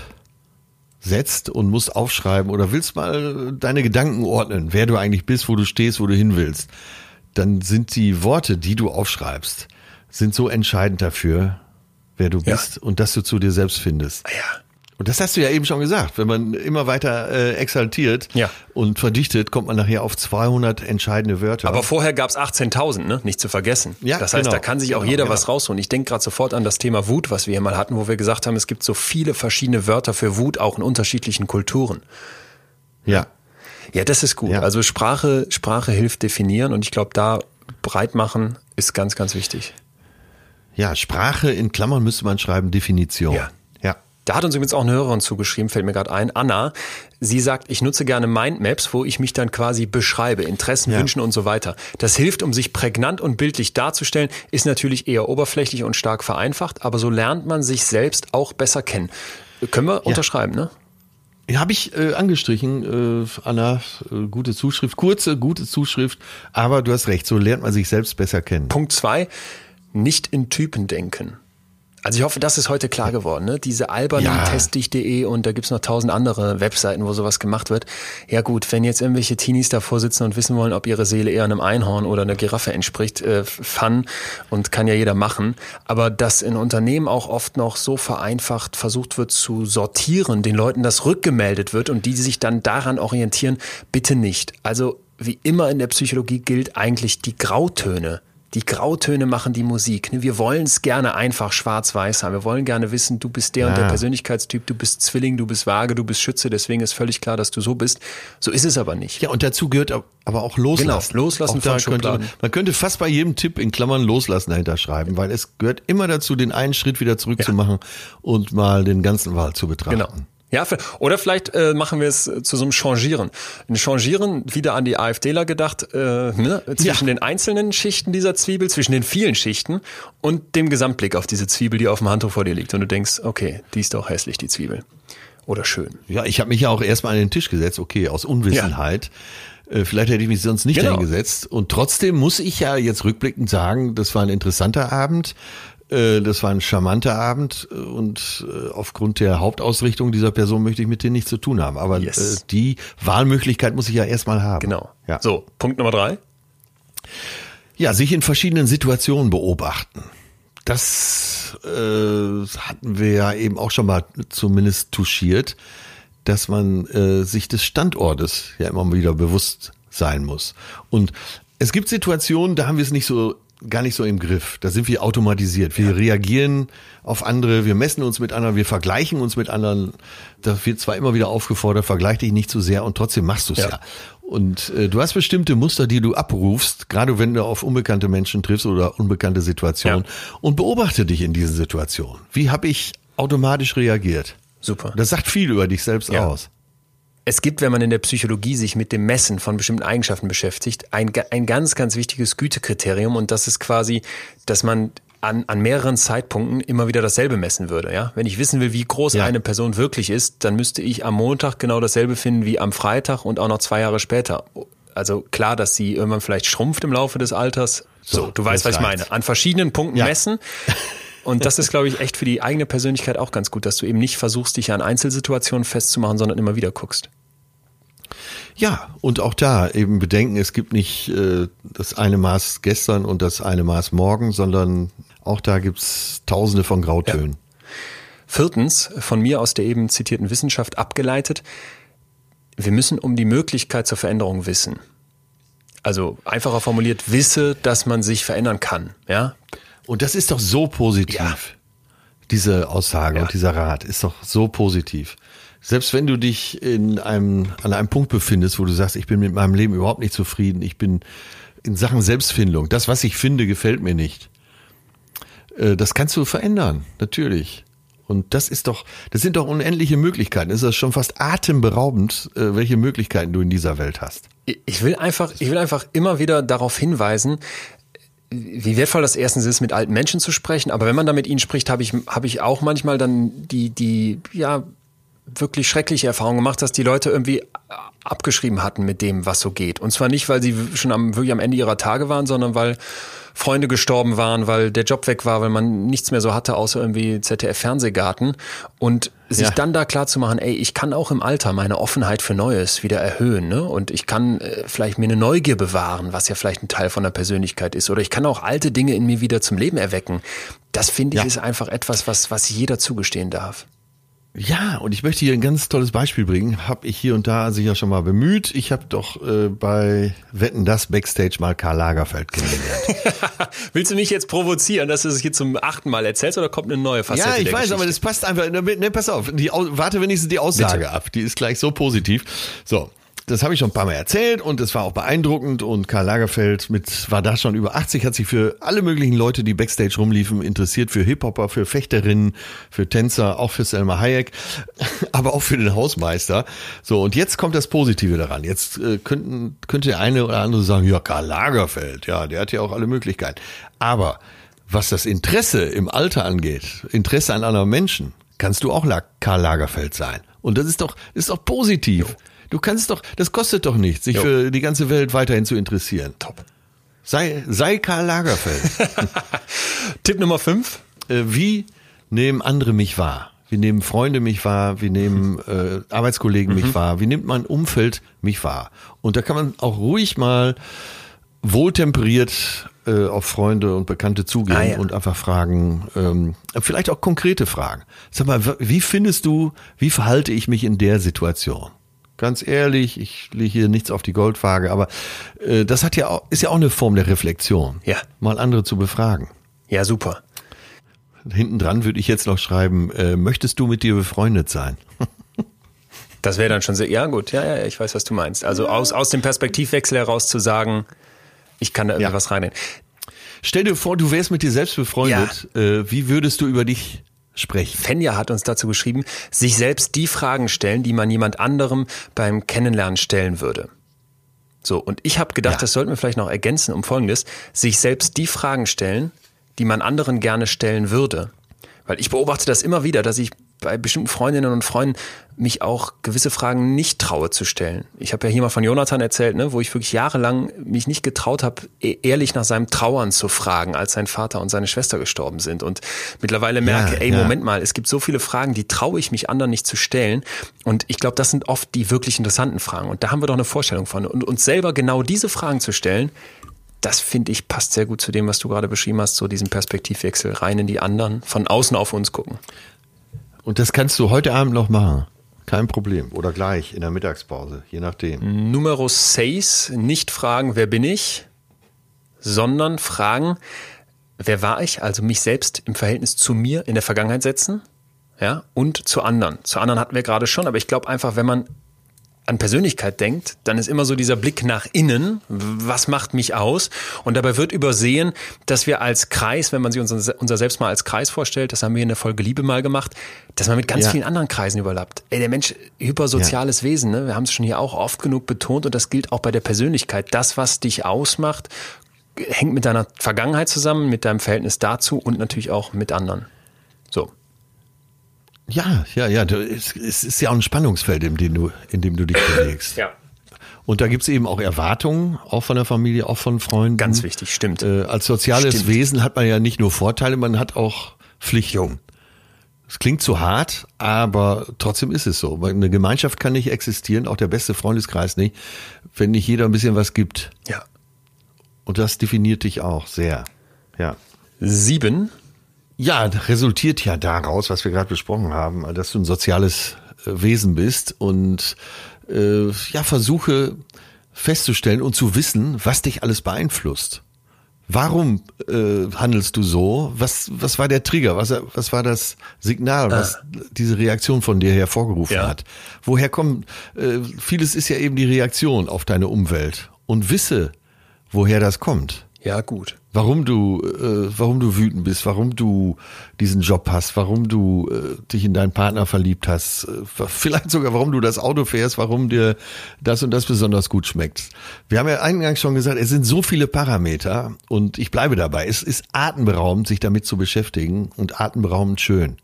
setzt und musst aufschreiben oder willst mal deine Gedanken ordnen, wer du eigentlich bist, wo du stehst, wo du hin willst, dann sind die Worte, die du aufschreibst, sind so entscheidend dafür, wer du bist ja. und dass du zu dir selbst findest. Ah ja. Und das hast du ja eben schon gesagt. Wenn man immer weiter äh, exaltiert ja. und verdichtet, kommt man nachher auf 200 entscheidende Wörter. Aber vorher gab's 18.000, ne? nicht zu vergessen. Ja, das heißt, genau. da kann sich auch genau, jeder genau. was rausholen. Ich denke gerade sofort an das Thema Wut, was wir hier mal hatten, wo wir gesagt haben, es gibt so viele verschiedene Wörter für Wut, auch in unterschiedlichen Kulturen. Ja. Ja, das ist gut. Ja. Also Sprache, Sprache hilft definieren und ich glaube, da breit machen ist ganz, ganz wichtig. Ja, Sprache in Klammern müsste man schreiben, Definition. Ja. ja. Da hat uns übrigens auch eine Hörerin zugeschrieben, fällt mir gerade ein, Anna. Sie sagt, ich nutze gerne Mindmaps, wo ich mich dann quasi beschreibe, Interessen, ja. Wünschen und so weiter. Das hilft, um sich prägnant und bildlich darzustellen, ist natürlich eher oberflächlich und stark vereinfacht, aber so lernt man sich selbst auch besser kennen. Können wir ja. unterschreiben, ne? Habe ich äh, angestrichen, äh, Anna, äh, gute Zuschrift, kurze, gute Zuschrift, aber du hast recht, so lernt man sich selbst besser kennen. Punkt zwei, nicht in Typen denken. Also ich hoffe, das ist heute klar geworden. Ne? Diese albernen ja. testdich.de und da gibt's noch tausend andere Webseiten, wo sowas gemacht wird. Ja gut, wenn jetzt irgendwelche Teenies davor sitzen und wissen wollen, ob ihre Seele eher einem Einhorn oder einer Giraffe entspricht, äh, fun und kann ja jeder machen. Aber dass in Unternehmen auch oft noch so vereinfacht versucht wird zu sortieren, den Leuten das rückgemeldet wird und die sich dann daran orientieren, bitte nicht. Also wie immer in der Psychologie gilt eigentlich die Grautöne die Grautöne machen die Musik. Ne? Wir wollen es gerne einfach schwarz-weiß haben. Wir wollen gerne wissen, du bist der ja. und der Persönlichkeitstyp, du bist Zwilling, du bist Waage, du bist Schütze, deswegen ist völlig klar, dass du so bist. So ist es aber nicht. Ja, und dazu gehört aber auch loslassen. Genau, loslassen auch von könnte, Man könnte fast bei jedem Tipp in Klammern loslassen dahinter schreiben, weil es gehört immer dazu, den einen Schritt wieder zurückzumachen ja. und mal den ganzen Wald zu betrachten. Genau. Ja, oder vielleicht äh, machen wir es zu so einem Changieren. Ein Changieren wieder an die AfDler gedacht, äh, ne? zwischen ja. den einzelnen Schichten dieser Zwiebel, zwischen den vielen Schichten und dem Gesamtblick auf diese Zwiebel, die auf dem Handtuch vor dir liegt. Und du denkst, okay, die ist doch hässlich, die Zwiebel. Oder schön. Ja, ich habe mich ja auch erstmal an den Tisch gesetzt, okay, aus Unwissenheit. Ja. Äh, vielleicht hätte ich mich sonst nicht genau. hingesetzt. Und trotzdem muss ich ja jetzt rückblickend sagen, das war ein interessanter Abend. Äh, das war ein charmanter Abend äh, und äh, aufgrund der Hauptausrichtung dieser Person möchte ich mit denen nichts zu tun haben. Aber yes. die Wahlmöglichkeit muss ich ja erstmal haben. Genau. Ja. So, Punkt Nummer drei. Ja, sich in verschiedenen Situationen beobachten. Das äh, hatten wir ja eben auch schon mal zumindest touchiert, dass man äh, sich des Standortes ja immer wieder bewusst sein muss. Und es gibt Situationen, da haben wir es nicht so gar nicht so im Griff. Da sind wir automatisiert. Wir ja. reagieren auf andere, wir messen uns mit anderen, wir vergleichen uns mit anderen. Da wird zwar immer wieder aufgefordert, vergleich dich nicht zu sehr und trotzdem machst du es ja. ja. Und äh, du hast bestimmte Muster, die du abrufst, gerade wenn du auf unbekannte Menschen triffst oder unbekannte Situationen ja. und beobachte dich in diesen Situationen. Wie habe ich automatisch reagiert? Super. Das sagt viel über dich selbst aus es gibt, wenn man in der Psychologie sich mit dem Messen von bestimmten Eigenschaften beschäftigt, ein, ein ganz, ganz wichtiges Gütekriterium und das ist quasi, dass man an, an mehreren Zeitpunkten immer wieder dasselbe messen würde. Ja? Wenn ich wissen will, wie groß ja. eine Person wirklich ist, dann müsste ich am Montag genau dasselbe finden wie am Freitag und auch noch zwei Jahre später. Also klar, dass sie irgendwann vielleicht schrumpft im Laufe des Alters. So, so du weißt, was ich meine. An verschiedenen Punkten ja. messen. [laughs] Und das ist, glaube ich, echt für die eigene Persönlichkeit auch ganz gut, dass du eben nicht versuchst, dich an Einzelsituationen festzumachen, sondern immer wieder guckst. Ja, und auch da eben bedenken, es gibt nicht äh, das eine Maß gestern und das eine Maß morgen, sondern auch da gibt's tausende von Grautönen. Ja. Viertens, von mir aus der eben zitierten Wissenschaft abgeleitet, wir müssen um die Möglichkeit zur Veränderung wissen. Also einfacher formuliert, wisse, dass man sich verändern kann. Ja, und das ist doch so positiv. Ja. Diese Aussage ja. und dieser Rat ist doch so positiv. Selbst wenn du dich in einem, an einem Punkt befindest, wo du sagst, ich bin mit meinem Leben überhaupt nicht zufrieden, ich bin in Sachen Selbstfindung, das, was ich finde, gefällt mir nicht. Äh, das kannst du verändern, natürlich. Und das ist doch, das sind doch unendliche Möglichkeiten. Es ist schon fast atemberaubend, äh, welche Möglichkeiten du in dieser Welt hast. Ich will einfach, ich will einfach immer wieder darauf hinweisen, wie wertvoll das erstens ist, mit alten Menschen zu sprechen. Aber wenn man da mit ihnen spricht, habe ich, habe ich auch manchmal dann die, die, ja, wirklich schreckliche Erfahrung gemacht, dass die Leute irgendwie abgeschrieben hatten mit dem, was so geht. Und zwar nicht, weil sie schon am, wirklich am Ende ihrer Tage waren, sondern weil Freunde gestorben waren, weil der Job weg war, weil man nichts mehr so hatte, außer irgendwie ZDF-Fernsehgarten. Und sich ja. dann da klar zu machen, ey, ich kann auch im Alter meine Offenheit für Neues wieder erhöhen, ne? Und ich kann äh, vielleicht mir eine Neugier bewahren, was ja vielleicht ein Teil von der Persönlichkeit ist. Oder ich kann auch alte Dinge in mir wieder zum Leben erwecken. Das finde ich ja. ist einfach etwas, was, was jeder zugestehen darf. Ja, und ich möchte hier ein ganz tolles Beispiel bringen. Hab ich hier und da sicher schon mal bemüht. Ich habe doch äh, bei Wetten das Backstage mal Karl Lagerfeld kennengelernt. [laughs] Willst du mich jetzt provozieren, dass du es hier zum achten Mal erzählst oder kommt eine neue Facette? Ja, ich weiß, Geschichte? aber das passt einfach. Ne, ne, pass auf, die, warte wenigstens die Aussage Bitte. ab. Die ist gleich so positiv. So, das habe ich schon ein paar Mal erzählt und es war auch beeindruckend und Karl Lagerfeld mit war da schon über 80, hat sich für alle möglichen Leute, die Backstage rumliefen, interessiert, für Hip-Hopper, für Fechterinnen, für Tänzer, auch für Selma Hayek, [laughs] aber auch für den Hausmeister. So, und jetzt kommt das Positive daran. Jetzt äh, könnten, könnte der eine oder andere sagen, ja, Karl Lagerfeld, ja, der hat ja auch alle Möglichkeiten. Aber was das Interesse im Alter angeht, Interesse an anderen Menschen, kannst du auch Karl Lagerfeld sein. Und das ist doch, ist doch positiv. Jo. Du kannst doch, das kostet doch nichts, sich jo. für die ganze Welt weiterhin zu interessieren. Top. Sei, sei Karl Lagerfeld. [laughs] Tipp Nummer 5. Äh, wie nehmen andere mich wahr? Wie nehmen Freunde mich wahr? Wie nehmen äh, Arbeitskollegen mhm. mich wahr? Wie nimmt mein Umfeld mich wahr? Und da kann man auch ruhig mal wohltemperiert äh, auf Freunde und Bekannte zugehen ah, ja. und einfach fragen, ähm, vielleicht auch konkrete Fragen. Sag mal, wie findest du, wie verhalte ich mich in der Situation? Ganz ehrlich, ich lege hier nichts auf die Goldwaage, aber äh, das hat ja auch, ist ja auch eine Form der Reflexion. Ja. Mal andere zu befragen. Ja, super. Hinten dran würde ich jetzt noch schreiben, äh, möchtest du mit dir befreundet sein? das wäre dann schon sehr, ja gut, ja, ja, ich weiß, was du meinst. Also aus, aus dem Perspektivwechsel heraus zu sagen, ich kann da irgendwas ja. reinnehmen. Stell dir vor, du wärst mit dir selbst befreundet. Ja. Äh, wie würdest du über dich sprechen. Fenja hat uns dazu geschrieben, sich selbst die Fragen stellen, die man jemand anderem beim Kennenlernen stellen würde. So, und ich habe gedacht, ja. das sollten wir vielleicht noch ergänzen um Folgendes, sich selbst die Fragen stellen, die man anderen gerne stellen würde. Weil ich beobachte das immer wieder, dass ich bei bestimmten Freundinnen und Freunden mich auch gewisse Fragen nicht traue zu stellen. Ich habe ja hier mal von Jonathan erzählt, ne, wo ich wirklich jahrelang mich nicht getraut habe, e-, ehrlich nach seinem Trauern zu fragen, als sein Vater und seine Schwester gestorben sind. Und mittlerweile merke, ja, ey, ja. Moment mal, es gibt so viele Fragen, die traue ich mich anderen nicht zu stellen. Und ich glaube, das sind oft die wirklich interessanten Fragen. Und da haben wir doch eine Vorstellung von. Und uns selber genau diese Fragen zu stellen, das finde ich passt sehr gut zu dem, was du gerade beschrieben hast, so diesen Perspektivwechsel rein in die anderen, von außen auf uns gucken. Und das kannst du heute Abend noch machen. Kein Problem. Oder gleich in der Mittagspause, je nachdem. Numero 6, nicht fragen, wer bin ich, sondern fragen, wer war ich, also mich selbst im Verhältnis zu mir in der Vergangenheit setzen, ja, und zu anderen. Zu anderen hatten wir gerade schon, aber ich glaube einfach, wenn man an Persönlichkeit denkt, dann ist immer so dieser Blick nach innen, was macht mich aus? Und dabei wird übersehen, dass wir als Kreis, wenn man sich unser, unser selbst mal als Kreis vorstellt, das haben wir in der Folge Liebe mal gemacht, dass man mit ganz ja. vielen anderen Kreisen überlappt. Ey, der Mensch, hypersoziales ja. Wesen, ne? wir haben es schon hier auch oft genug betont und das gilt auch bei der Persönlichkeit. Das, was dich ausmacht, hängt mit deiner Vergangenheit zusammen, mit deinem Verhältnis dazu und natürlich auch mit anderen. So. Ja, ja, ja. Es ist ja auch ein Spannungsfeld, in dem du, in dem du dich bewegst. Ja. Und da gibt's eben auch Erwartungen, auch von der Familie, auch von Freunden. Ganz wichtig, stimmt. Äh, als soziales stimmt. Wesen hat man ja nicht nur Vorteile, man hat auch Pflichten. Es klingt zu hart, aber trotzdem ist es so. Eine Gemeinschaft kann nicht existieren, auch der beste Freundeskreis nicht, wenn nicht jeder ein bisschen was gibt. Ja. Und das definiert dich auch sehr. Ja. Sieben ja, resultiert ja daraus, was wir gerade besprochen haben, dass du ein soziales äh, Wesen bist und äh, ja, versuche festzustellen und zu wissen, was dich alles beeinflusst. Warum äh, handelst du so? Was, was war der Trigger? Was, was war das Signal, was äh. diese Reaktion von dir hervorgerufen ja. hat? Woher kommt, äh, vieles ist ja eben die Reaktion auf deine Umwelt. Und wisse, woher das kommt. Ja, gut. Warum du, äh, warum du wütend bist, warum du diesen Job hast, warum du äh, dich in deinen Partner verliebt hast, äh, vielleicht sogar warum du das Auto fährst, warum dir das und das besonders gut schmeckt. Wir haben ja eingangs schon gesagt, es sind so viele Parameter und ich bleibe dabei. Es ist atemberaubend, sich damit zu beschäftigen und atemberaubend schön.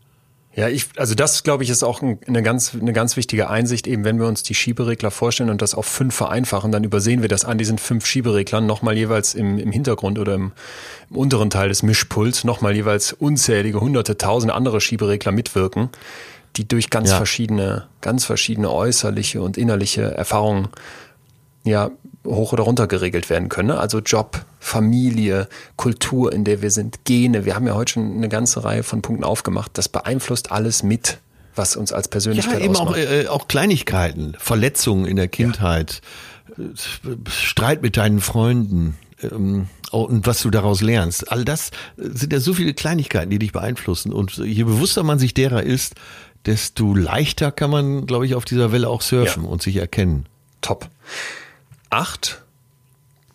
Ja, ich, also das glaube ich ist auch eine ganz, eine ganz wichtige Einsicht, eben wenn wir uns die Schieberegler vorstellen und das auf fünf vereinfachen, dann übersehen wir, dass an diesen fünf Schiebereglern nochmal jeweils im, im Hintergrund oder im, im unteren Teil des Mischpuls nochmal jeweils unzählige, hunderte, tausende andere Schieberegler mitwirken, die durch ganz ja. verschiedene, ganz verschiedene äußerliche und innerliche Erfahrungen ja hoch oder runter geregelt werden können. Ne? Also Job, Familie, Kultur, in der wir sind, Gene. Wir haben ja heute schon eine ganze Reihe von Punkten aufgemacht. Das beeinflusst alles mit, was uns als Persönlichkeit ja, eben ausmacht. Auch, äh, auch Kleinigkeiten, Verletzungen in der Kindheit, ja. Streit mit deinen Freunden ähm, und was du daraus lernst. All das sind ja so viele Kleinigkeiten, die dich beeinflussen. Und je bewusster man sich derer ist, desto leichter kann man, glaube ich, auf dieser Welle auch surfen ja. und sich erkennen. Top. 8,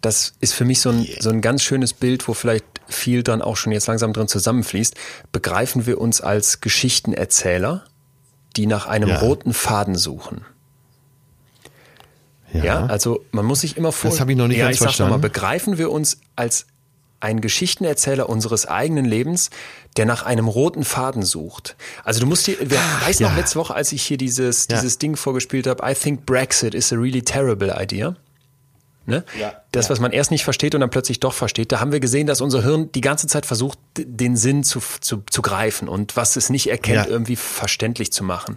das ist für mich so ein, so ein ganz schönes Bild, wo vielleicht viel dann auch schon jetzt langsam drin zusammenfließt. Begreifen wir uns als Geschichtenerzähler, die nach einem ja. roten Faden suchen. Ja. ja. also man muss sich immer vor. Das habe ich noch nicht ja, ganz ich verstanden. Mal, begreifen wir uns als ein Geschichtenerzähler unseres eigenen Lebens, der nach einem roten Faden sucht. Also du musst dir, wer Ach, weiß ja. noch letzte Woche, als ich hier dieses, dieses Ding vorgespielt habe, I think Brexit is a really terrible idea. Ne? Ja, das, was man erst nicht versteht und dann plötzlich doch versteht, da haben wir gesehen, dass unser Hirn die ganze Zeit versucht, den Sinn zu, zu, zu greifen und was es nicht erkennt, ja. irgendwie verständlich zu machen.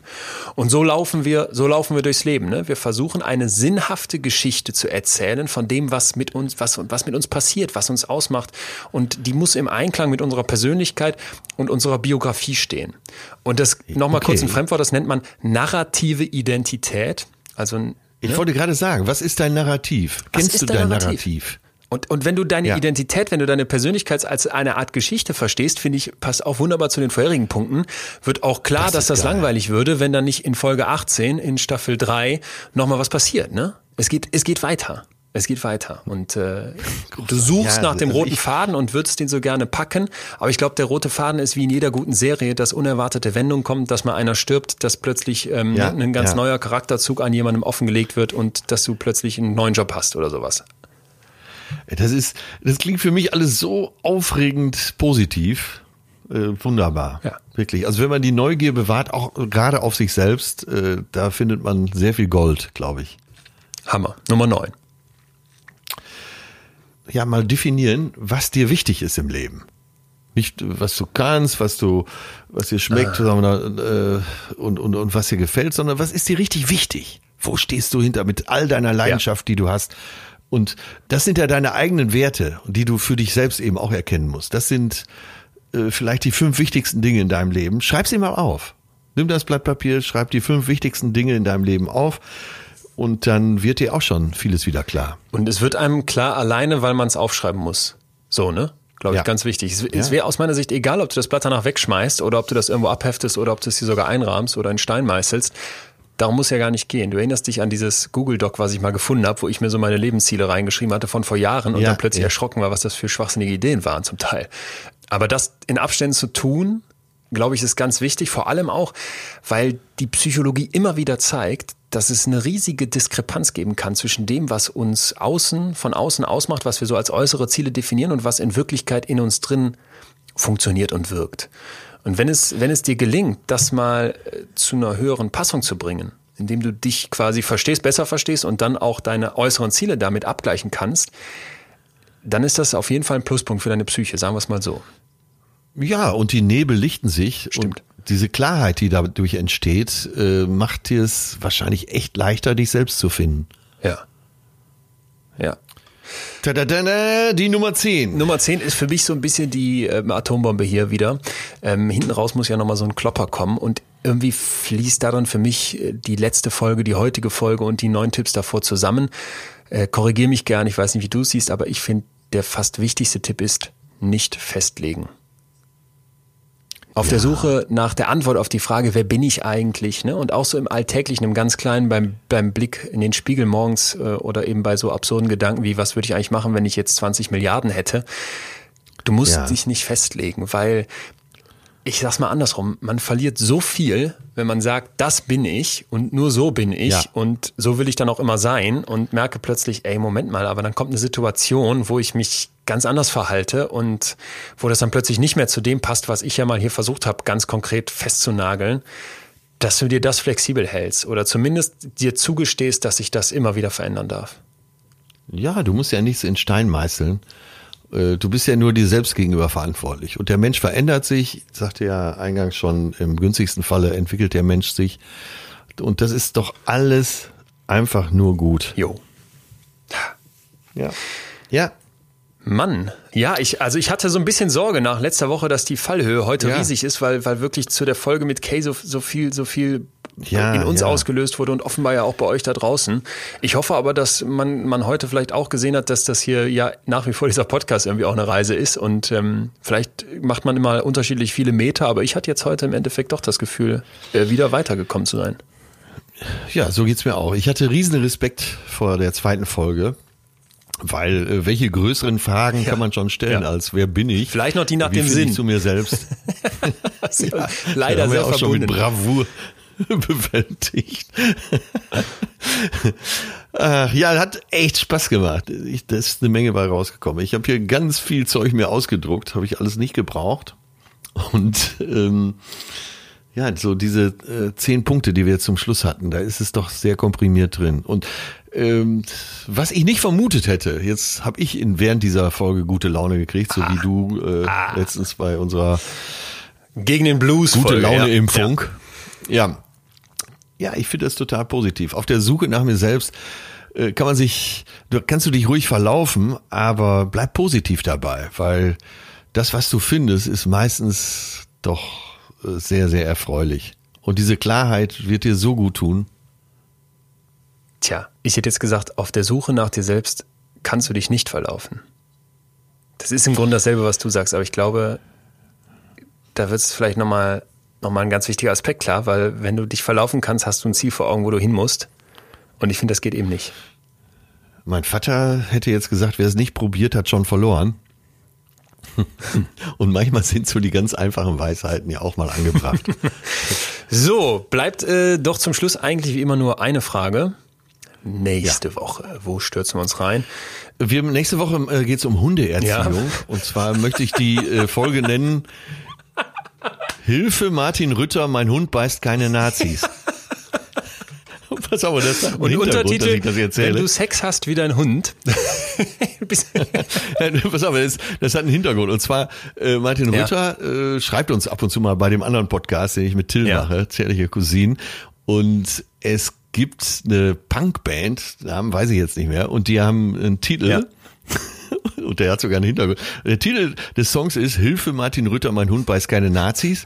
Und so laufen wir, so laufen wir durchs Leben. Ne? Wir versuchen eine sinnhafte Geschichte zu erzählen von dem, was mit uns, was, was mit uns passiert, was uns ausmacht. Und die muss im Einklang mit unserer Persönlichkeit und unserer Biografie stehen. Und das nochmal okay. kurz ein Fremdwort, das nennt man narrative Identität. Also ich ne? wollte gerade sagen, was ist dein Narrativ? Was Kennst du dein Narrativ? Narrativ? Und, und wenn du deine ja. Identität, wenn du deine Persönlichkeit als eine Art Geschichte verstehst, finde ich, passt auch wunderbar zu den vorherigen Punkten, wird auch klar, das dass das geil. langweilig würde, wenn dann nicht in Folge 18 in Staffel 3 nochmal was passiert, ne? Es geht, es geht weiter. Es geht weiter. Und äh, [laughs] du suchst ja, nach dem also roten Faden und würdest den so gerne packen. Aber ich glaube, der rote Faden ist wie in jeder guten Serie, dass unerwartete Wendung kommt, dass mal einer stirbt, dass plötzlich ähm, ja, ein ganz ja. neuer Charakterzug an jemandem offengelegt wird und dass du plötzlich einen neuen Job hast oder sowas. Das ist, das klingt für mich alles so aufregend positiv. Äh, wunderbar. Ja. Wirklich. Also wenn man die Neugier bewahrt, auch gerade auf sich selbst, äh, da findet man sehr viel Gold, glaube ich. Hammer. Nummer 9 ja mal definieren, was dir wichtig ist im Leben. Nicht, was du kannst, was du, was dir schmeckt, ah. sondern, äh, und, und, und was dir gefällt, sondern was ist dir richtig wichtig? Wo stehst du hinter mit all deiner Leidenschaft, ja. die du hast? Und das sind ja deine eigenen Werte, die du für dich selbst eben auch erkennen musst. Das sind äh, vielleicht die fünf wichtigsten Dinge in deinem Leben. Schreib sie mal auf. Nimm das Blatt Papier, schreib die fünf wichtigsten Dinge in deinem Leben auf und dann wird dir auch schon vieles wieder klar. Und es wird einem klar alleine, weil man es aufschreiben muss. So, ne? Glaube ich, ja. ganz wichtig. Es, es wäre aus meiner Sicht egal, ob du das Blatt danach wegschmeißt oder ob du das irgendwo abheftest oder ob du es hier sogar einrahmst oder in Stein meißelst. Darum muss ja gar nicht gehen. Du erinnerst dich an dieses Google Doc, was ich mal gefunden habe, wo ich mir so meine Lebensziele reingeschrieben hatte von vor Jahren und ja, dann plötzlich erschrocken war, was das für schwachsinnige Ideen waren zum Teil. Aber das in Abständen zu tun, glaube ich, ist ganz wichtig, vor allem auch, weil die Psychologie immer wieder zeigt, dass es eine riesige Diskrepanz geben kann zwischen dem, was uns außen, von außen ausmacht, was wir so als äußere Ziele definieren und was in Wirklichkeit in uns drin funktioniert und wirkt. Und wenn es, wenn es dir gelingt, das mal äh, zu einer höheren Passung zu bringen, indem du dich quasi verstehst, besser verstehst und dann auch deine äußeren Ziele damit abgleichen kannst, dann ist das auf jeden Fall ein Pluspunkt für deine Psyche, sagen wir es mal so. Ja, und die Nebel lichten sich. Stimmt. Und diese Klarheit, die dadurch entsteht, äh, macht dir es wahrscheinlich echt leichter, dich selbst zu finden. Ja. Ja. Tadadana, die Nummer 10. Nummer 10 ist für mich so ein bisschen die ähm, Atombombe hier wieder. Ähm, hinten raus muss ja nochmal so ein Klopper kommen und irgendwie fließt daran für mich äh, die letzte Folge, die heutige Folge und die neun Tipps davor zusammen. Äh, Korrigiere mich gern, ich weiß nicht, wie du es siehst, aber ich finde, der fast wichtigste Tipp ist, nicht festlegen. Auf ja. der Suche nach der Antwort auf die Frage, wer bin ich eigentlich? Ne? Und auch so im Alltäglichen, im ganz Kleinen, beim, beim Blick in den Spiegel morgens äh, oder eben bei so absurden Gedanken wie, was würde ich eigentlich machen, wenn ich jetzt 20 Milliarden hätte? Du musst ja. dich nicht festlegen, weil ich sag's mal andersrum, man verliert so viel, wenn man sagt, das bin ich und nur so bin ich ja. und so will ich dann auch immer sein und merke plötzlich, ey, Moment mal, aber dann kommt eine Situation, wo ich mich ganz anders verhalte und wo das dann plötzlich nicht mehr zu dem passt, was ich ja mal hier versucht habe, ganz konkret festzunageln, dass du dir das flexibel hältst oder zumindest dir zugestehst, dass sich das immer wieder verändern darf. Ja, du musst ja nichts in Stein meißeln. Äh, du bist ja nur dir selbst gegenüber verantwortlich. Und der Mensch verändert sich, sagte ja eingangs schon, im günstigsten Falle entwickelt der Mensch sich. Und das ist doch alles einfach nur gut. Jo. Ja. Ja. Mann, ja, ich, also ich hatte so ein bisschen Sorge nach letzter Woche, dass die Fallhöhe heute ja. riesig ist, weil, weil wirklich zu der Folge mit Kay so, so viel, so viel ja, in uns ja. ausgelöst wurde und offenbar ja auch bei euch da draußen. Ich hoffe aber, dass man, man heute vielleicht auch gesehen hat, dass das hier ja nach wie vor dieser Podcast irgendwie auch eine Reise ist und ähm, vielleicht macht man immer unterschiedlich viele Meter, aber ich hatte jetzt heute im Endeffekt doch das Gefühl, äh, wieder weitergekommen zu sein. Ja, so geht's mir auch. Ich hatte riesen Respekt vor der zweiten Folge. Weil äh, welche größeren Fragen ja. kann man schon stellen ja. als wer bin ich? Vielleicht noch die nach Wie dem Sinn. Ich zu mir selbst. [laughs] [laughs] ja, leider sehr auch verbunden. schon mit Bravour [laughs] bewältigt. Ach, ja, hat echt Spaß gemacht. Ich, da ist eine Menge bei rausgekommen. Ich habe hier ganz viel Zeug mir ausgedruckt, habe ich alles nicht gebraucht. Und ähm, ja, so diese äh, zehn Punkte, die wir zum Schluss hatten, da ist es doch sehr komprimiert drin. Und ähm, was ich nicht vermutet hätte, jetzt habe ich in während dieser Folge gute Laune gekriegt, so ah, wie du äh, ah. letztens bei unserer gegen den Blues gute Laune Impfung. Ja. ja. Ja, ich finde das total positiv. Auf der Suche nach mir selbst äh, kann man sich, du, kannst du dich ruhig verlaufen, aber bleib positiv dabei, weil das, was du findest, ist meistens doch sehr, sehr erfreulich. Und diese Klarheit wird dir so gut tun. Tja, ich hätte jetzt gesagt, auf der Suche nach dir selbst kannst du dich nicht verlaufen. Das ist im Grunde dasselbe, was du sagst, aber ich glaube, da wird es vielleicht nochmal nochmal ein ganz wichtiger Aspekt klar, weil wenn du dich verlaufen kannst, hast du ein Ziel vor Augen, wo du hin musst. Und ich finde, das geht eben nicht. Mein Vater hätte jetzt gesagt, wer es nicht probiert, hat schon verloren. [laughs] Und manchmal sind so die ganz einfachen Weisheiten ja auch mal angebracht. [laughs] so, bleibt äh, doch zum Schluss eigentlich wie immer nur eine Frage. Nächste ja. Woche, wo stürzen wir uns rein? Wir, nächste Woche äh, geht es um Hundeerziehung. Ja. Und zwar möchte ich die äh, Folge nennen [laughs] Hilfe Martin Rütter, mein Hund beißt keine Nazis. [laughs] Pass auf, das ist Und Untertitel, wenn du Sex hast wie dein Hund. [laughs] Pass auf, das, das, hat einen Hintergrund. Und zwar, äh, Martin Rütter ja. äh, schreibt uns ab und zu mal bei dem anderen Podcast, den ich mit Till ja. mache, Zärtliche Cousinen. Und es gibt eine Punkband, Namen weiß ich jetzt nicht mehr, und die haben einen Titel. Ja. [laughs] und der hat sogar einen Hintergrund. Der Titel des Songs ist Hilfe Martin Rütter, mein Hund beißt keine Nazis.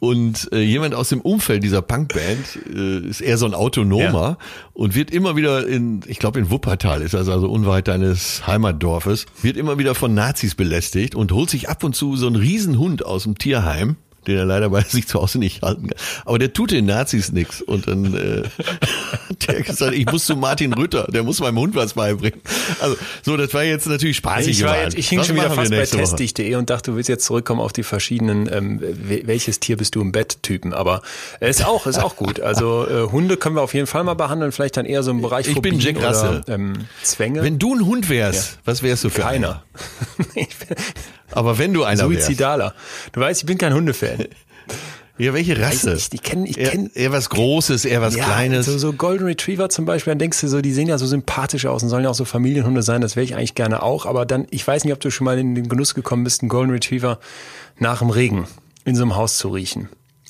Und äh, jemand aus dem Umfeld dieser Punkband äh, ist eher so ein Autonomer ja. und wird immer wieder in, ich glaube in Wuppertal ist das also unweit deines Heimatdorfes, wird immer wieder von Nazis belästigt und holt sich ab und zu so einen Riesenhund aus dem Tierheim den er leider bei sich zu Hause nicht halten kann. Aber der tut den Nazis nix. Und dann äh, [laughs] der gesagt, ich muss zu Martin Rütter, der muss meinem Hund was beibringen. Also so, das war jetzt natürlich spaßig. Ich, war jetzt, ich hing was schon wieder fast bei testig.de und dachte, du willst jetzt zurückkommen auf die verschiedenen, ähm, welches Tier bist du im Bett-Typen. Aber ist auch, ist auch gut. Also äh, Hunde können wir auf jeden Fall mal behandeln, vielleicht dann eher so im Bereich Ich bin Jack Russell. ähm, Zwänge. Wenn du ein Hund wärst, ja. was wärst du für Keiner. [laughs] Aber wenn du einer Suizidaler. Wärst. Du weißt, ich bin kein Hundefan. [laughs] Ja, welche Rasse? Ich, ich kenne, ich eher, kenn, eher was Großes, eher was ja, Kleines. So, so Golden Retriever zum Beispiel, dann denkst du so, die sehen ja so sympathisch aus und sollen ja auch so Familienhunde sein. Das wäre ich eigentlich gerne auch. Aber dann, ich weiß nicht, ob du schon mal in den Genuss gekommen bist, einen Golden Retriever nach dem Regen in so einem Haus zu riechen.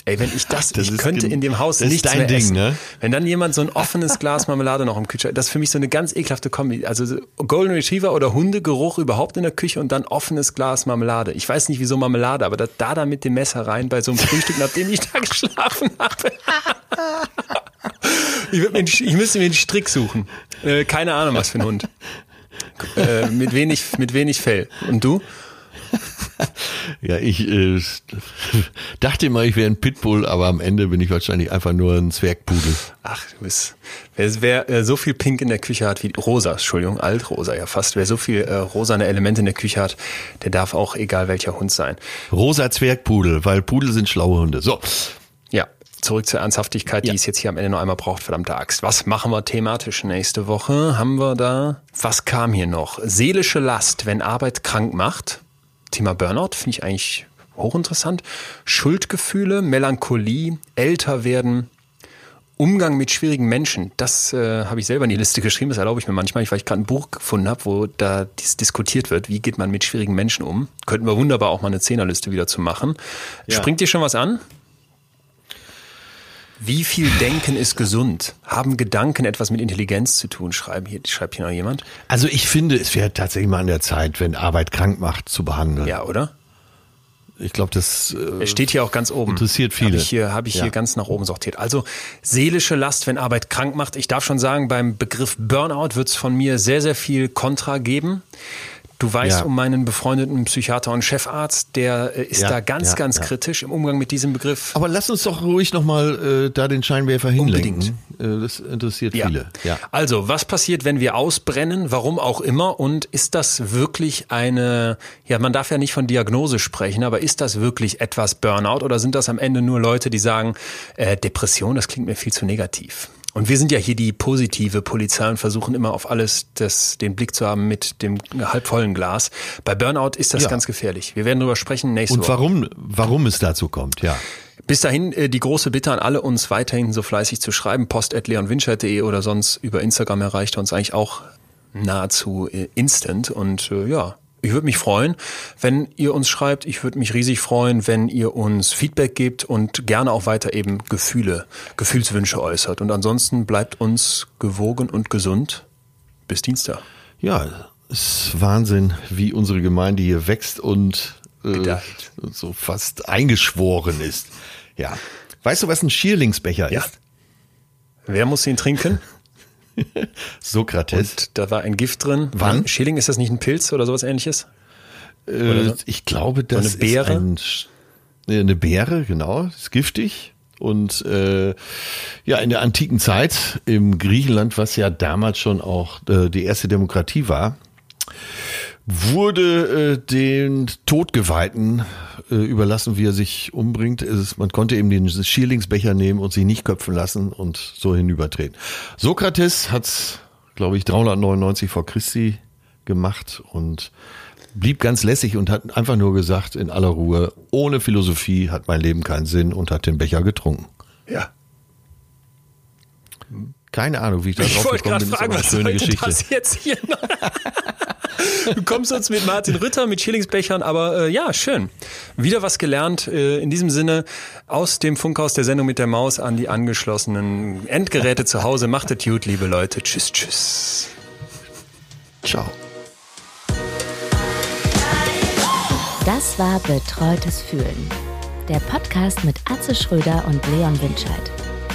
Ey, wenn ich das, das ich könnte in dem Haus nichts dein mehr Ding, essen. Ne? Wenn dann jemand so ein offenes Glas Marmelade noch im Kühlschrank, das ist für mich so eine ganz ekelhafte Kombi. Also Golden Retriever oder Hundegeruch überhaupt in der Küche und dann offenes Glas Marmelade. Ich weiß nicht, wieso Marmelade, aber da, da dann mit dem Messer rein bei so einem Frühstück, [laughs] nachdem ich da geschlafen habe. [laughs] ich, mir, ich müsste mir einen Strick suchen. Äh, keine Ahnung, was für ein Hund. Äh, mit wenig, mit wenig Fell. Und du? [laughs] ja, ich äh, dachte immer, ich wäre ein Pitbull, aber am Ende bin ich wahrscheinlich einfach nur ein Zwergpudel. Ach, du bist. Wer, wer äh, so viel Pink in der Küche hat wie rosa, Entschuldigung, altrosa ja fast. Wer so viel äh, rosane Elemente in der Küche hat, der darf auch egal welcher Hund sein. Rosa Zwergpudel, weil Pudel sind schlaue Hunde. So. Ja, zurück zur Ernsthaftigkeit, ja. die es jetzt hier am Ende noch einmal braucht, verdammte Axt. Was machen wir thematisch nächste Woche? Haben wir da? Was kam hier noch? Seelische Last, wenn Arbeit krank macht. Thema Burnout finde ich eigentlich hochinteressant. Schuldgefühle, Melancholie, älter werden, Umgang mit schwierigen Menschen, das äh, habe ich selber in die Liste geschrieben, das erlaube ich mir manchmal, weil ich gerade ein Buch gefunden habe, wo da dies diskutiert wird, wie geht man mit schwierigen Menschen um. Könnten wir wunderbar auch mal eine Zehnerliste wieder zu machen. Ja. Springt dir schon was an? Wie viel Denken ist gesund? Haben Gedanken etwas mit Intelligenz zu tun? Schreibt hier, schreibt hier noch jemand? Also ich finde, es wäre tatsächlich mal an der Zeit, wenn Arbeit krank macht, zu behandeln. Ja, oder? Ich glaube, das äh, es steht hier auch ganz oben. Interessiert viele. Habe ich hier, hab ich ja. hier ganz nach oben sortiert. Also seelische Last, wenn Arbeit krank macht. Ich darf schon sagen, beim Begriff Burnout wird es von mir sehr, sehr viel Kontra geben. Du weißt ja. um meinen befreundeten Psychiater und Chefarzt, der äh, ist ja, da ganz, ja, ganz kritisch im Umgang mit diesem Begriff. Aber lass uns doch ruhig nochmal äh, da den Scheinwerfer hinlenken. Unbedingt. Äh, das interessiert viele. Ja. Also, was passiert, wenn wir ausbrennen? Warum auch immer? Und ist das wirklich eine, ja, man darf ja nicht von Diagnose sprechen, aber ist das wirklich etwas Burnout oder sind das am Ende nur Leute, die sagen, äh, Depression, das klingt mir viel zu negativ? Und wir sind ja hier die positive Polizei und versuchen immer auf alles das, den Blick zu haben mit dem halbvollen Glas. Bei Burnout ist das ja. ganz gefährlich. Wir werden darüber sprechen nächste und Woche. Und warum, warum es dazu kommt, ja. Bis dahin äh, die große Bitte an alle, uns weiterhin so fleißig zu schreiben. post.leonwinscheid.de oder sonst über Instagram erreicht uns eigentlich auch nahezu äh, instant. Und äh, ja, ich würde mich freuen, wenn ihr uns schreibt. Ich würde mich riesig freuen, wenn ihr uns Feedback gebt und gerne auch weiter eben Gefühle, Gefühlswünsche äußert. Und ansonsten bleibt uns gewogen und gesund. Bis Dienstag. Ja, es ist Wahnsinn, wie unsere Gemeinde hier wächst und äh, so fast eingeschworen ist. Ja. Weißt du, was ein Schierlingsbecher ja. ist? Wer muss ihn trinken? [laughs] Sokrates. Und da war ein Gift drin. Wann? Schilling, ist das nicht ein Pilz oder sowas ähnliches? Äh, so? Ich glaube, das so eine Beere? ist ein, eine Beere, genau, ist giftig. Und äh, ja, in der antiken Zeit im Griechenland, was ja damals schon auch äh, die erste Demokratie war, wurde äh, den Todgeweihten überlassen, wie er sich umbringt. Es, man konnte eben den Schierlingsbecher nehmen und sich nicht köpfen lassen und so hinübertreten. Sokrates hat's, glaube ich, 399 vor Christi gemacht und blieb ganz lässig und hat einfach nur gesagt, in aller Ruhe, ohne Philosophie hat mein Leben keinen Sinn und hat den Becher getrunken. Ja. Keine Ahnung, wie ich da Ich drauf wollte gekommen gerade bin. ist fragen, aber eine was schöne Geschichte. das jetzt hier noch? [laughs] Du kommst uns mit Martin Ritter, mit Schillingsbechern, aber äh, ja, schön. Wieder was gelernt. Äh, in diesem Sinne aus dem Funkhaus der Sendung mit der Maus an die angeschlossenen Endgeräte zu Hause. Macht es gut, liebe Leute. Tschüss, tschüss. Ciao. Das war Betreutes Fühlen. Der Podcast mit Atze Schröder und Leon Winscheid.